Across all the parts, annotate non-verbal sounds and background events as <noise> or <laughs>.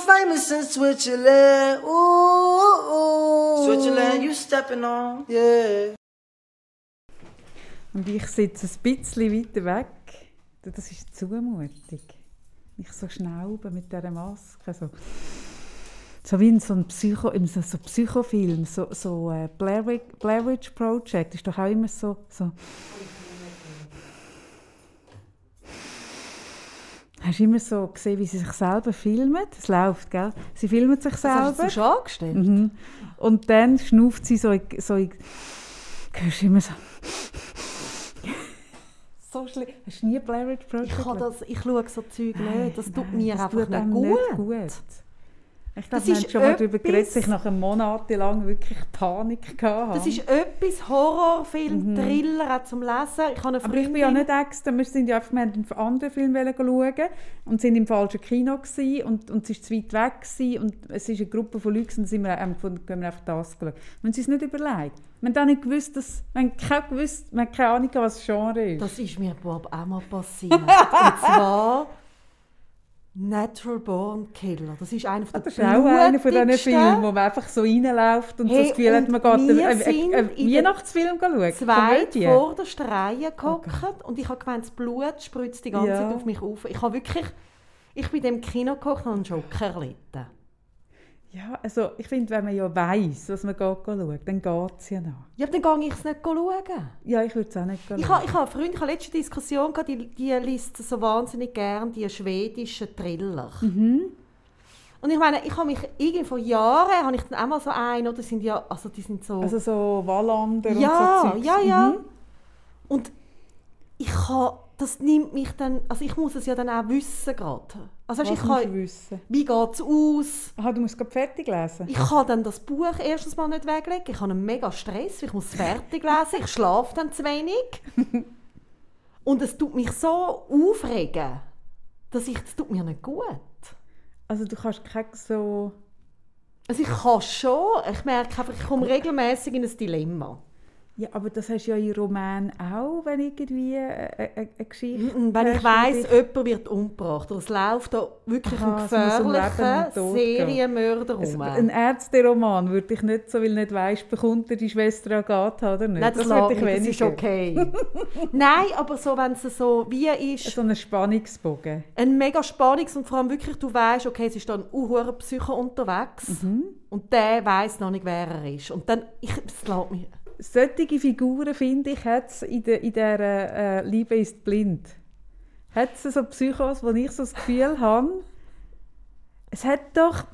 know famous in Switzerland. Ooh, ooh. Switzerland, you stepping on. Yeah. Und ich sitze ein bisschen weiter weg. Das ist Zumutung. Ich so schnauben mit dieser Maske. So, so wie in so einem Psycho, in so, so Psychofilm, so, so äh, Blair, Blair Witch Project, ist doch auch immer so, so Hast du immer so gesehen, wie sie sich selber filmen? Es läuft, gell? Sie filmen sich selber. Das hast du schon angestellt? Mhm. Und dann schnauft sie so in... So in hörst du immer so... so schlimm. Hast du nie Blair Witch Project ich, das, ich schaue so Zeug nicht. Das tut mir das einfach tut nicht, gut. nicht gut. Ich glaube, wir haben schon mal darüber geredet, dass ich nach einem Monat lang wirklich Panik hatte. Das ist etwas Horrorfilm, mhm. Thriller auch zum Lesen. Ich Aber ich bin ja nicht extra, wir sind ja einfach, wir einen anderen Film schauen und sind im falschen Kino gewesen, und, und es war zu weit weg gewesen, und es ist eine Gruppe von Leuten und sind wir ähm, gehen wir einfach das geschaut. Wir haben es nicht überlegt. Wir haben nicht gewusst, dass, wir haben keine, gewusst, wir haben keine Ahnung, was das Genre ist. Das ist mir Bob auch mal passiert. und <laughs> zwar Natural Born Killer. Das ist einer der Das ist auch einer von diesen Filmen, wo man einfach so reinläuft und hey, so das Gefühl hat, man geht einen, einen, einen Weihnachtsfilm schauen. Zwei vor der Reihe gehockt okay. und ich habe gemeint, das Blut spritzt die ganze ja. Zeit auf mich auf. Ich habe wirklich, ich bin in dem Kino gehockt und einen Schock erlitten. Ja, also ich finde, wenn man ja weiss, was man geht schauen, dann geht es ja noch. Ja, dann gehe ich es nicht schauen. Ja, ich würde es auch nicht schauen. Ich habe, ich habe Freunde, ich habe letzte Diskussion gehabt, die, die liest so wahnsinnig gern die schwedischen Thriller. Mhm. Und ich meine, ich habe mich irgendwie vor Jahren, habe ich dann auch mal so einen, oder sind ja, also die sind so... Also so Wallander ja, und so Ja, ja, ja. Mhm. Und ich habe das nimmt mich dann, also ich muss es ja dann auch wissen gerade. Also Was ich kann, wissen? Wie geht es aus? Aha, du musst gerade fertig lesen? Ich kann dann das Buch erstens mal nicht weglegen. Ich habe einen mega Stress, ich muss es fertig lesen. Ich schlafe dann zu wenig. <laughs> Und es tut mich so aufregen, dass ich, das tut mir nicht gut. Also du kannst kein so... Also ich kann schon, ich merke einfach, ich komme regelmäßig in ein Dilemma. Ja, aber das hast du ja in Roman auch, wenn irgendwie eine, eine, eine Geschichte mm, Wenn ich weiss, jemand wird umgebracht, es läuft da wirklich Aha, ein gefährlicher Serienmörder rum. Ein Ärzteroman würde ich nicht, so weil nicht weißt, bekommt er die Schwester Agatha oder nicht? Nein, das, das, ich das ist okay. Nein, aber so, wenn es so wie ist... So ein Spannungsbogen. Ein mega Spannungs- und vor allem wirklich, du weißt, okay, es ist dann ein Psycho unterwegs mhm. und der weiß noch nicht, wer er ist. Und dann, ich, es lässt mich solche Figuren, finde ich, hat es in, der, in dieser äh, «Liebe ist blind». Hat es so Psychos, wo ich so das Gefühl habe, es hat doch,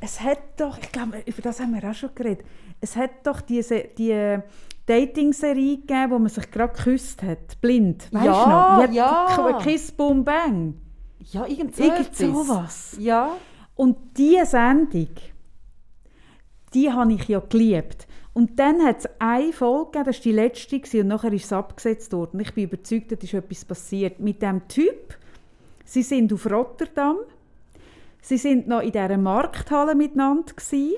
es hat doch, ich glaube, über das haben wir auch schon geredet, es hat doch diese, die Dating-Serie gegeben, wo man sich gerade geküsst hat, blind, weißt ja, du noch? Ja, Kiss, Boom, Bang. Ja, irgend so Irgend sowas. Ja. Und diese Sendung, die habe ich ja geliebt. Und dann hat es eine Folge gegeben, das war die letzte, und nachher ist es abgesetzt worden. Ich bin überzeugt, da ist etwas passiert. Mit dem Typ, sie sind auf Rotterdam, sie sind noch in dieser Markthalle miteinander gewesen,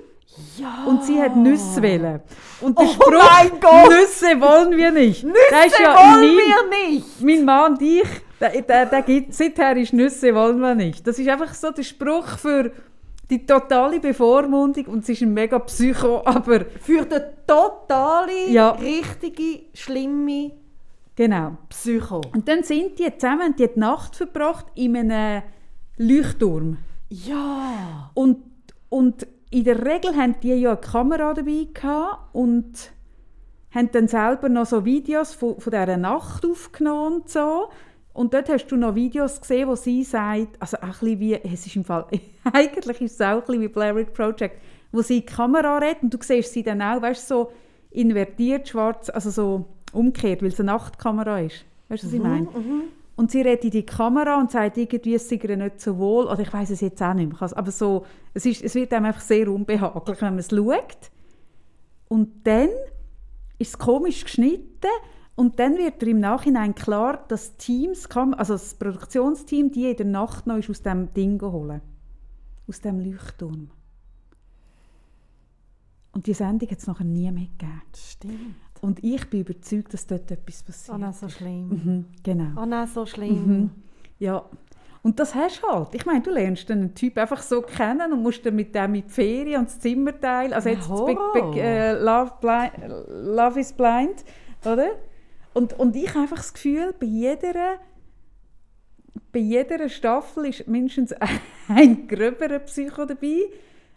ja. Und sie hat Nüsse wählen. Und der oh Spruch, Nüsse wollen wir nicht. Nüsse ja wollen mein, wir nicht. Mein Mann und ich, der, der, der gibt, seither ist Nüsse wollen wir nicht. Das ist einfach so der Spruch für die totale Bevormundung und sie ist ein mega Psycho, <laughs> aber... Für den totale, ja. richtige, schlimme genau. Psycho. Und dann sind die zusammen, die, die Nacht verbracht in einem Leuchtturm. Ja. Und, und in der Regel haben die ja eine Kamera dabei gehabt und haben dann selber noch so Videos von, von dieser Nacht aufgenommen und so. Und dort hast du noch Videos gesehen, wo sie sagt, also ein bisschen wie, es ist im Fall, <laughs> eigentlich ist es auch ein bisschen wie Blair Witch Project, wo sie in die Kamera redet und du siehst sie dann auch, weißt so invertiert, schwarz, also so umgekehrt, weil es eine Nachtkamera ist. Weißt du, was ich mhm, meine? Mhm. Und sie redet in die Kamera und sagt irgendwie, es sei ihr nicht so wohl. Oder ich weiß es jetzt auch nicht mehr. Aber so, es, ist, es wird einem einfach sehr unbehaglich, wenn man es schaut. Und dann ist es komisch geschnitten und dann wird dir im Nachhinein klar, dass Teams, also das Produktionsteam, die in der Nacht noch ist aus dem Ding holen, aus dem Leuchtturm. Und die Sendung hat es nachher nie mehr gegeben. Stimmt. Und ich bin überzeugt, dass dort etwas Oh passiert. nein, so schlimm. Mhm, genau. Oh nein, so schlimm. Ja. Und das hast du halt. Ich meine, du lernst einen Typ einfach so kennen und musst dann mit dem in die Ferien und das Zimmer teilen. Also jetzt das Big. Big, äh, Love, Blind, Love is Blind, oder? Und, und ich habe einfach das Gefühl, bei jeder, bei jeder Staffel ist mindestens <laughs> ein gröberer Psycho dabei.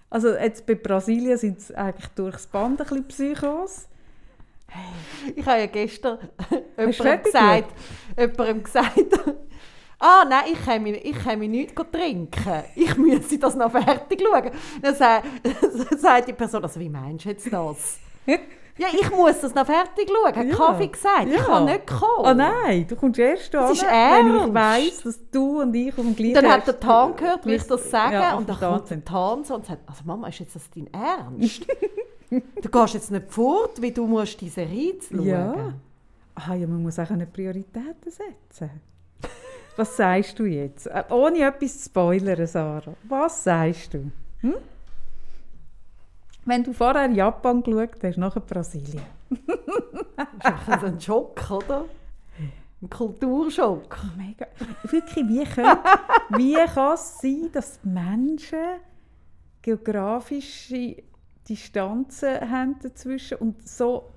Also jetzt bei Brasilien sind es eigentlich durchs Band ein bisschen Psychos. Ich habe ja gestern <laughs> jemandem fertig gesagt, jemandem gesagt, <laughs> ah nein, ich kann mich, ich kann mich nicht trinken. Ich müsse das noch fertig schauen. Dann sagt, sagt die Person, also wie meinst du jetzt das? Ja, ich muss das noch fertig schauen, hat Ja. Kaffee gesagt. Ich Ja. kann nicht kommen. Oh nein, du kommst erst an, ist wenn ich ernst. weiss, dass du und ich auf dem gleichen Dann hat der Tan gehört, wie ich das sage, Ja, und dann kommt der Tan so und sagt, also Mama, ist jetzt das dein Ernst? <laughs> du gehst jetzt nicht fort, wie du musst diese Serie schauen. Ja. Ah, ja, man muss auch eine Prioritäten setzen. Was sagst du jetzt? Äh, Ohne etwas zu spoilern, Sarah. Was sagst du? Hm? Wenn du vorher Japan geschaut hast, nachher Brasilien. Das ist ein Schock, oder? Ein Kulturschock. Mega. Wirklich, wie, können, wie kann es sein, dass Menschen geografische Distanzen haben dazwischen und so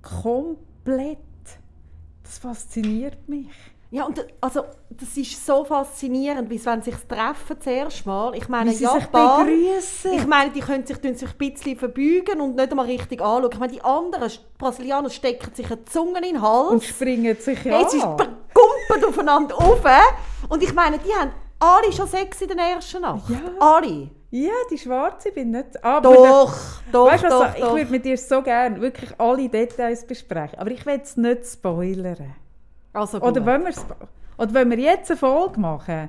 komplett. Das fasziniert mich. Ja, und also, das ist so faszinierend, wie wenn sie sich treffen zuerst mal. Ich meine, sie sich Japan, begrüßen. ich meine, die können sich, sich ein bisschen verbeugen und nicht einmal richtig anschauen. Ich meine, die anderen Brasilianer stecken sich eine Zunge in den Hals. Und springen sich an. Es ist gumpet aufeinander rauf. Und ich meine, die haben alle schon Sex in der ersten Nacht. Ja. Alle. Ja, die Schwarze bin nicht. Aber Doch, doch, weißt, du, doch, was, ich doch. würde mit dir so gerne wirklich alle Details besprechen. Aber ich will es nicht spoilern. Also Oder wollen, oder wollen wir jetzt eine Folge machen,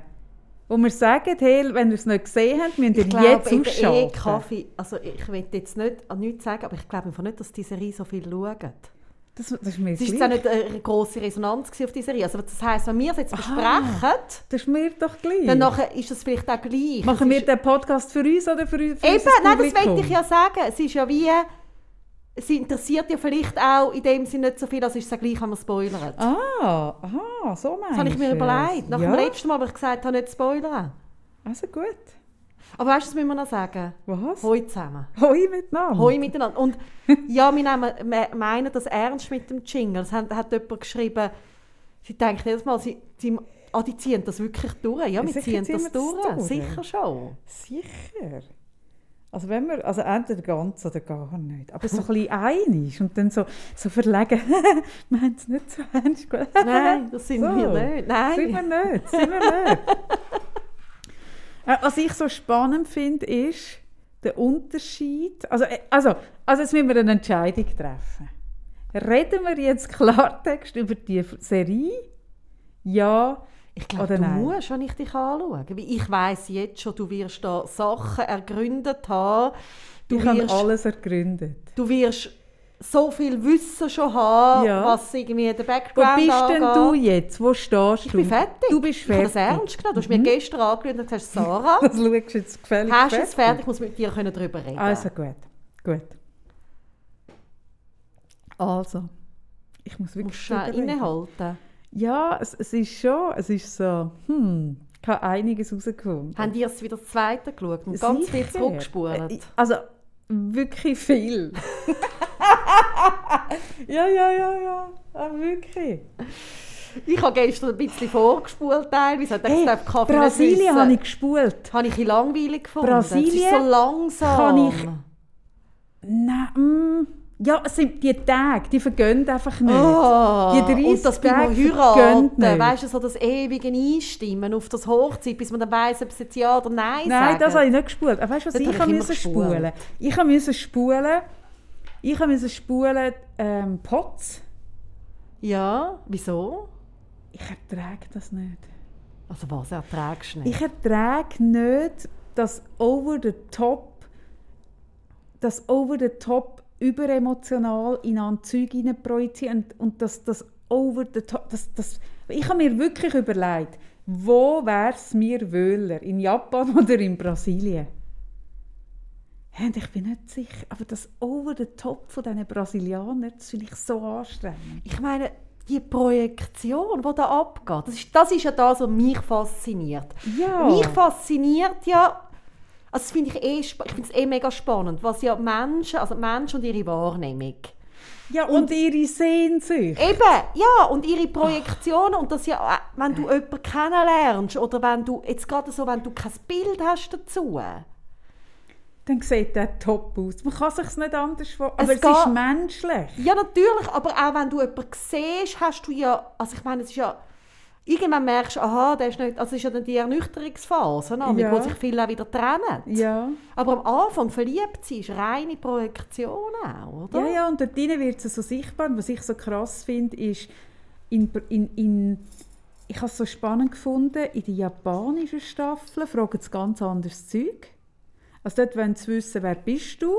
wo wir sagen, hey, wenn ihr es nicht gesehen habt, müsst ihr ich glaube, jetzt eh ausschalten. Kaffee, also ich will jetzt nicht, nichts sagen, aber ich glaube einfach nicht, dass diese Serie so viel schauen. Das, das ist mir Es war auch nicht eine grosse Resonanz auf diese Serie. Also das heisst, wenn wir es jetzt besprechen, Das ist mir doch gleich. dann nachher ist es vielleicht auch gleich. Machen Es wir den Podcast für uns oder für, für Eben, nein, das wollte ich ja sagen. Es ist ja wie, es interessiert ja vielleicht auch in dem Sinne nicht so viel, als ist es ja gleich, wenn man spoilert. Ah, aha, so meinst das habe ich mir du überlegt. es. Nach ja. dem letzten Mal, wo ich gesagt habe, nicht spoilern. Also gut. Aber weißt du, was müssen wir noch sagen? Was? Hoi zusammen. Hoi miteinander. Hoi miteinander. Und <laughs> ja, wir nehmen, meinen das ernst mit dem Jingle. Das hat, hat jemand geschrieben, sie denkt jedes Mal, sie, sie, ah, die ziehen das wirklich durch. Ja, wir ziehen ziehen das durch. durch. Sicher schon. Sicher. Also wenn wir, also entweder ganz oder gar nicht. Aber so ein bisschen einig und dann so, so verlegen, <laughs> wir haben es nicht so ernst. Nein, das sind So. wir nicht. Nein. Sind wir nicht, sind wir nicht. <laughs> Äh, Was ich so spannend finde, ist der Unterschied. Also, äh, also, also jetzt müssen wir eine Entscheidung treffen. Reden wir jetzt Klartext über die Serie? Ja Ich glaube, du nein? musst, wenn ich dich anschaue. Ich weiss jetzt schon, du wirst da Sachen ergründet haben. Du ich habe wirst, alles ergründet. du wirst so viel Wissen schon haben, Ja. was irgendwie der Wo Background bist denn angeht. du jetzt? Wo stehst Ich du? bin fertig. Du bist Ich habe das fertig. ernst genommen. Du hast mir gestern angerufen und gesagt, <laughs> Sarah, Das schaust du jetzt gefällig hast du es fertig? Ich muss mit dir können darüber reden. Also gut, gut. Also, ich muss du wirklich musst drüber reden. innehalten. Ja, es, es ist schon, es ist so, hm, ich habe einiges herausgefunden. Haben die es wieder das zweite geschaut und ganz viel Sicher. zurückgespult? Äh, Also, wirklich viel. <laughs> ja, ja, ja, ja, ah, wirklich. Ich habe gestern ein bisschen vorgespult teilweise. Ich Hey, Kaffee Brasilien habe ich gespult. Habe ich ein langweilig gefunden. Brasilien es ist so langsam. kann ich- Nein, ja, es sind die Tage, die vergehen einfach nicht. Oh, Die 30 und das Tage Heiraten, weißt du, so das ewige Einstimmen auf das Hochzeit, bis man dann weiss, ob es jetzt ja oder nein Nein, sagen. das habe ich nicht gespult. Aber weißt du, was Das ich habe ich gespult. spulen? Ich habe müssen spulen. Ich habe müssen spulen ähm, Pots. Ja, wieso? ich ertrage das nicht. Also was erträgst du nicht? Ich ertrage nicht, dass over the top, das over the top überemotional in ein Zeug projizieren und, und das, das over the top, das, das, ich habe mir wirklich überlegt, wo wäre es mir wohler, in Japan <laughs> oder in Brasilien? Und ich bin nicht sicher, aber das over the top von diesen Brasilianern, das finde ich so anstrengend. Ich meine, die Projektion, die da abgeht, das ist, das ist ja das, was mich fasziniert. Ja. Mich fasziniert ja, also das finde ich eh, ich finde es eh mega spannend, was ja Menschen, also Menschen und ihre Wahrnehmung. Ja, und, ihre Sehnsucht. Eben, ja, und ihre Projektionen und das ja, äh, wenn du jemanden kennenlernst oder wenn du, jetzt gerade so, wenn du kein Bild hast dazu. Dann sieht der top aus. Man kann sich nicht anders vorstellen. Es Aber es, ist geht- menschlich. Ja, natürlich, aber auch wenn du jemanden siehst, hast du ja, also ich meine, es ist ja, irgendwann merkst du, aha, der ist nicht, also ist ja dann die Ernüchterungsphase, ne, Ja. wo sich viele auch wieder trennen. Ja. Aber am Anfang verliebt sein ist reine Projektion auch, oder? Ja, ja, und dort wird es so sichtbar. Und was ich so krass finde, ist, in, in, in, ich habe es so spannend gefunden, in den japanischen Staffeln fragen sie ganz anderes Zeug. Also dort wollen sie wissen, wer bist du,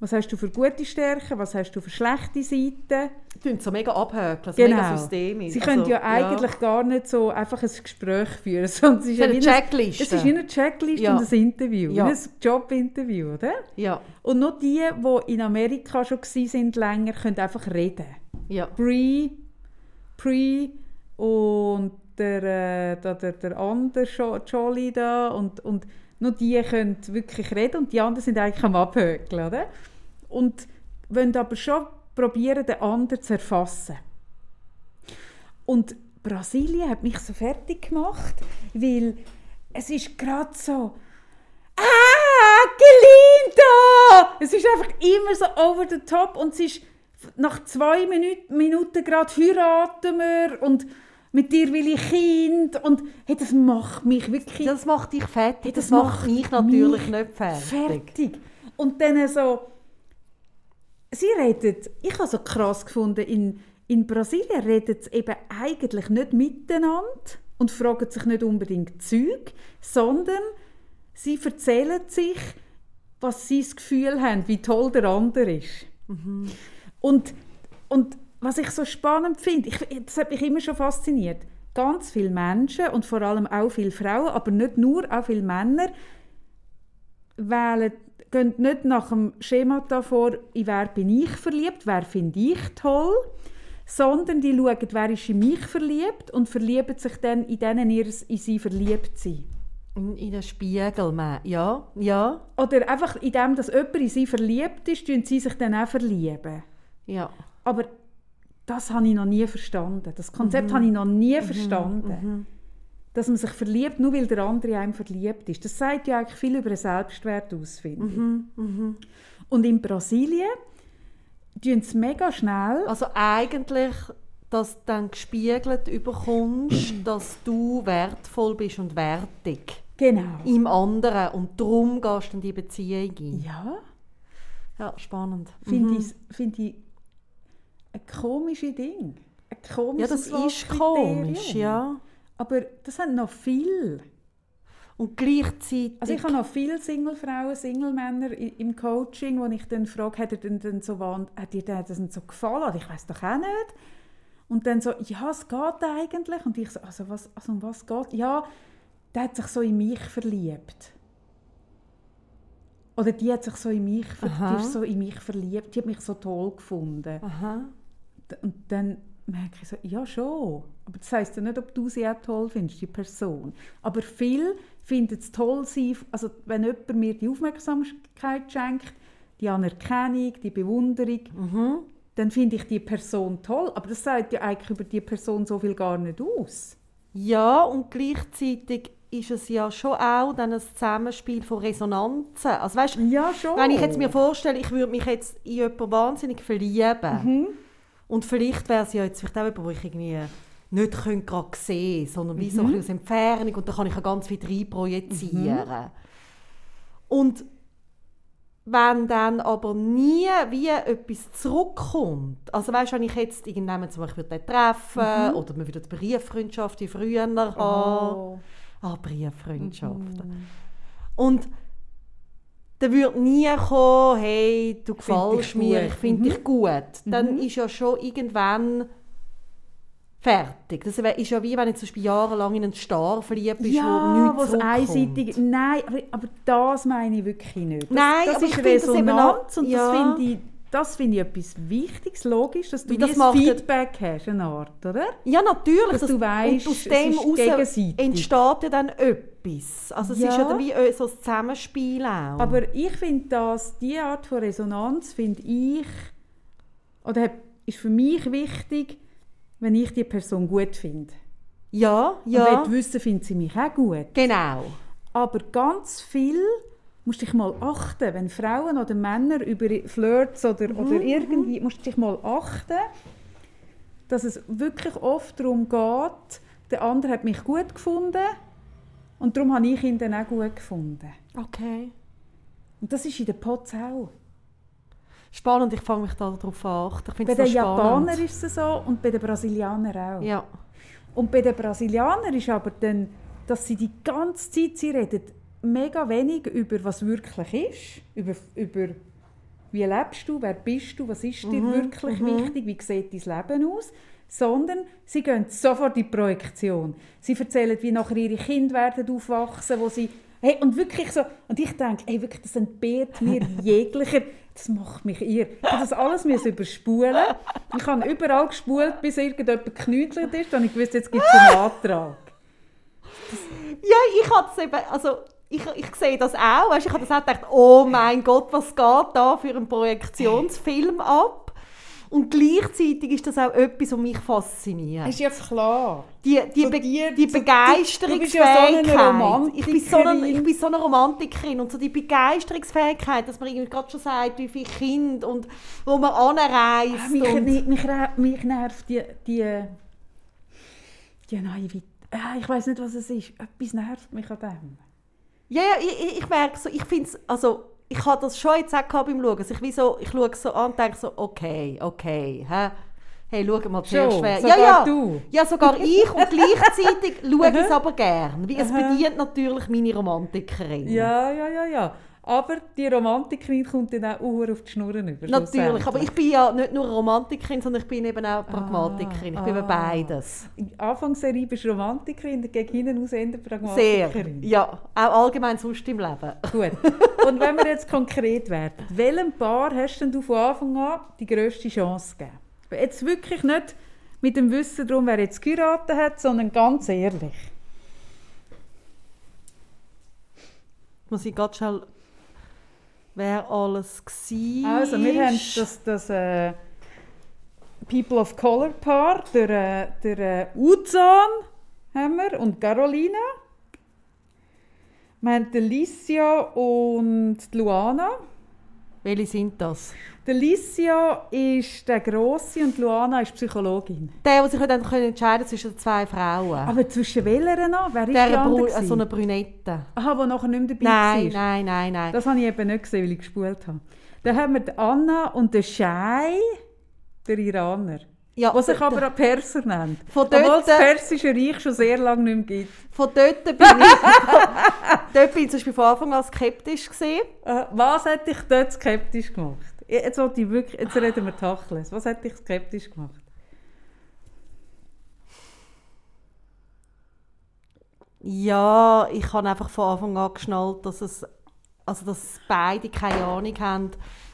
was hast du für gute Stärken, was hast du für schlechte Seiten. Die tun so mega abhökeln, so Genau. mega systemisch. Sie können Also, ja eigentlich gar nicht so einfach ein Gespräch führen, <laughs> sondern es ist, ja eine Checkliste. Es ist wie eine Checkliste Ja. und ein Interview, Ja. ein Jobinterview, oder? Ja, Und nur die, die in Amerika schon waren, länger, können einfach reden. ja. Pre, Pre und der, äh, der, der, der andere Jo- Jolly da und, und nur die können wirklich reden und die anderen sind eigentlich am Abhökeln, oder? Und wollen aber schon probieren, den anderen zu erfassen. Und Brasilien hat mich so fertig gemacht, weil es ist gerade so «Ah, Gelinda!» Es ist einfach immer so over the top und es ist nach zwei Minuten, Minuten gerade heiraten wir und mit dir will ich Kind und hey, das macht mich wirklich Das macht dich fertig, das, das macht macht mich natürlich mich nicht fertig. fertig. Und dann so, sie redet, ich habe so krass gefunden, in, in Brasilien reden sie eben eigentlich nicht miteinander und fragen sich nicht unbedingt Zeug, sondern sie erzählen sich, was sie das Gefühl haben, wie toll der andere ist. Und, und was ich so spannend finde, ich, das hat mich immer schon fasziniert, ganz viele Menschen und vor allem auch viele Frauen, aber nicht nur, auch viele Männer, wählen, gehen nicht nach dem Schema vor, in wer bin ich verliebt, wer finde ich toll, sondern die schauen, wer ist in mich verliebt und verlieben sich dann in denen ihr in sie verliebt sind. In, den Spiegel, man. ja, ja, Oder einfach in dem, dass jemand in sie verliebt ist, tun sie sich dann auch verlieben. ja. Aber das habe ich noch nie verstanden. Das Konzept habe ich noch nie verstanden. Dass man sich verliebt, nur weil der andere in einem verliebt ist. Das sagt ja eigentlich viel über den Selbstwert aus, finde ich. Und in Brasilien tun sie mega schnell. Also eigentlich, dass du dann gespiegelt überkommst, <clears throat> dass du wertvoll bist und wertig Genau. im anderen und darum gehst du in die Beziehung ein. Ja, Ja, spannend. finde Mhm. ich, find ich ein komisches Ding. Ein komisches Ja, das ist Auswahlkriterium. komisch, ja. Aber das haben noch viel. Und gleichzeitig... Also ich habe noch viele Singlefrauen, Single-Männer im Coaching, wo ich dann frage, hat, er denn, denn so, hat dir das denn so gefallen? Oder ich weiß doch auch nicht. Und dann so, ja, es geht eigentlich. Und ich so, also was, also um was geht? Ja, der hat sich so in mich verliebt. Oder die hat sich so in mich, ver- die ist so in mich verliebt. Die hat mich so toll gefunden. Aha. Und dann merke ich so, ja schon. Aber das heisst ja nicht, ob du sie auch toll findest, die Person. Aber viel finden es toll, sie, also wenn jemand mir die Aufmerksamkeit schenkt, die Anerkennung, die Bewunderung, Mhm. dann finde ich die Person toll. Aber das sagt ja eigentlich über die Person so viel gar nicht aus. Ja, und gleichzeitig ist es ja schon auch dann ein Zusammenspiel von Resonanzen. Also weißt, Ja, schon. wenn ich jetzt mir vorstelle, ich würde mich jetzt in jemanden wahnsinnig verlieben Mhm. Und vielleicht wäre es ja jetzt vielleicht auch jemand, wo ich irgendwie nicht könnte gerade sehen sondern wie so ein bisschen aus Entfernung und da kann ich ja ganz viel rein projizieren. Und wenn dann aber nie wie etwas zurückkommt, also weißt du, wenn ich jetzt irgendjemanden zum Beispiel treffen oder man wieder die Brieffreundschaft wie früher haben, Oh. ah, Brieffreundschaften. Und dann würde nie kommen, hey, du gefällst mir, ich finde dich gut. Dann ist ja schon irgendwann fertig. Das ist ja wie, wenn du zum Beispiel jahrelang in einen Star verliebt bist, wo Ja, nichts was einseitig. Nein, aber, das meine ich wirklich nicht. Das, Nein, das aber ist ich finde das eben Resonanz und ja. das finde ich, das finde ich etwas Wichtiges, logisch, dass du Wie das ein Feedback hast, eine Art, oder? Ja, natürlich. Dass das, du und aus dem raus entsteht ja dann etwas. Also es Ja. ist ja dann wie äh, so ein Zusammenspiel auch. Aber ich finde das, diese Art von Resonanz finde ich, oder ist für mich wichtig, wenn ich die Person gut finde. ja, Und ja, will wissen, findet sie mich auch gut. genau. Aber ganz viel musst dich mal achten, wenn Frauen oder Männer über Flirts oder, Mhm, oder irgendwie, musst dich mal achten, dass es wirklich oft darum geht, der andere hat mich gut gefunden und darum habe ich ihn dann auch gut gefunden. Okay. Und das ist in den Pots auch. Spannend, ich fange mich da darauf an. Ich Bei den. Japanern ist es so und bei den Brasilianern auch. Ja. Und bei den Brasilianern ist aber dann, dass sie die ganze Zeit, sie reden mega wenig über was wirklich ist, über, über wie lebst du, wer bist du, was ist dir wirklich wichtig, wie sieht dein Leben aus, sondern sie gehen sofort in die Projektion. Sie erzählen, wie nachher ihre Kinder werden aufwachsen, wo sie Hey, und wirklich so, und ich denke, ey, wirklich, das entbehrt mir <laughs> jeglicher, das macht mich irre. Ich das alles müssen überspulen. Ich habe überall gespult, bis irgendjemand geknütelt ist, und ich wusste, jetzt gibt es einen Antrag. Ja, ich hatte es eben, also ich, ich sehe das auch, weißt, ich habe das auch gedacht, oh mein Gott, was geht da für einen Projektionsfilm ab? Und gleichzeitig ist das auch etwas, was mich fasziniert. Ist ja klar. Die, die, So Be die- die bist ja so Begeisterungsfähigkeit. ich, bin so eine, ich bin so eine Romantikerin und so die Begeisterungsfähigkeit, dass man irgendwie gerade schon sagt, wie viele Kinder und wo man anreist. Ah, Mich, mich, mich, mich nervt die, die, die Naivität. Ah, Ich weiß nicht, was es ist. Etwas nervt mich an dem. Ja, ja, ich, ich, merke so, ich finde es, also ich habe das schon jetzt auch beim Schauen. Also ich, wie so, ich schaue so an und denke so, okay, okay, hä? Hey, schau mal zuerst Schon, wer. sogar ja, ja, du. ja, sogar ich und gleichzeitig <laughs> schaue ich es aber gern. Wie es bedient natürlich meine Romantikerin. Ja, ja, ja, ja. Aber die Romantikerin kommt dann auch uhr auf die Schnurren über. Natürlich, aber ich bin ja nicht nur Romantikerin, sondern ich bin eben auch Pragmatikerin. Ich bin eben ah. beides. Anfangsserie bist du Romantikerin, dann gegen hinten aus Sehr. Pragmatikerin. Ja, auch allgemein sonst im Leben. Gut. Und wenn wir jetzt konkret werden, welchem Paar hast denn du von Anfang an die grösste Chance gegeben? Jetzt wirklich nicht mit dem Wissen darum, wer jetzt geheiratet hat, sondern ganz ehrlich. Muss ich ganz schnell, wer alles war. Also, wir haben das, das äh, People of Color Paar, der, äh, der äh, Uzan haben wir und Carolina. Wir haben die Licia und Luana. Welche sind das? Der Licia ist der Grosse und Luana ist Psychologin. Der, der sich dann können entscheiden zwischen zwei Frauen. Aber zwischen welchen noch? Wer ist die der? Bru so eine Brünette. Aha, die nachher nicht mehr dabei Nein, war. nein, nein, nein. Das habe ich eben nicht gesehen, weil ich gespult habe. Dann haben wir die Anna und den Shai, der Iraner. Ja, Was sich d- aber auch Perser nennt. Von Obwohl dort- das Persische Reich schon sehr lange nicht mehr gibt. Von dort bin ich, <laughs> dort bin ich zum Beispiel von Anfang an skeptisch gewesen. Äh, was hätte ich dort skeptisch gemacht? Jetzt, ich wirklich, jetzt reden wir Tacheles. Was hätte ich skeptisch gemacht? Ja, ich habe einfach von Anfang an geschnallt, dass es, also dass beide keine Ahnung haben,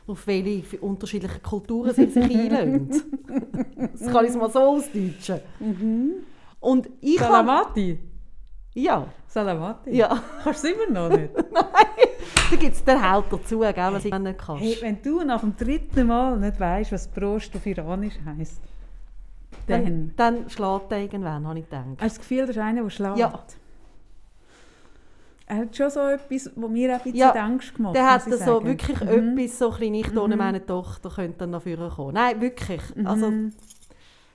auf welche unterschiedlichen Kulturen sie sich einlösen. <laughs> das kann ich mal so ausdeutschen. Und ich. Salamati? Ja, Salamati? ja. Kannst du es immer noch nicht? <laughs> da gibt es den Halt dazu, gell, was ich nicht kannst. Hey, wenn du nach dem dritten Mal nicht weißt, was Prost auf Iranisch heisst, dann... dann, dann schlägt er irgendwann, habe ich gedacht. Hast du das Gefühl, das ist einer, der schlägt? Ja. Er hat schon so etwas, was mir auch ein bisschen Ja, Angst gemacht Der hat muss ich so sagen. wirklich Mhm. etwas, so ein nicht ohne meine Tochter könnte dann vorne kommen. Nein, wirklich. Mhm. Also,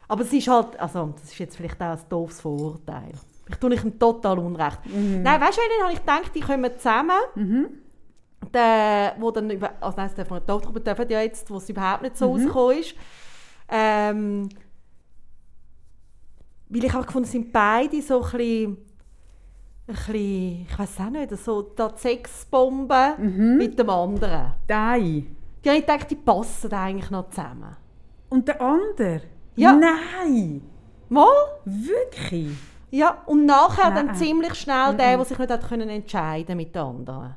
aber es ist halt, also das ist jetzt vielleicht auch ein doofes Vorurteil. Ich tue nicht ihm total unrecht. Mhm. Nein, weißt du, dann habe ich gedacht, die kommen zusammen. der, wo dann über, also nein, das darf man nicht darüber dürfen ja jetzt, wo es überhaupt nicht so rausgekommen ist. Ähm, weil ich auch gefunden sind beide so ein bisschen, ein bisschen ich weiß auch nicht, so die Sexbomben mit dem anderen. Nein. Die habe ich gedacht, die passen eigentlich noch zusammen. Und der andere? Ja. Nein. Mal? Wirklich? Ja, und nachher dann Nein. ziemlich schnell der, der sich nicht hat können entscheiden mit den anderen.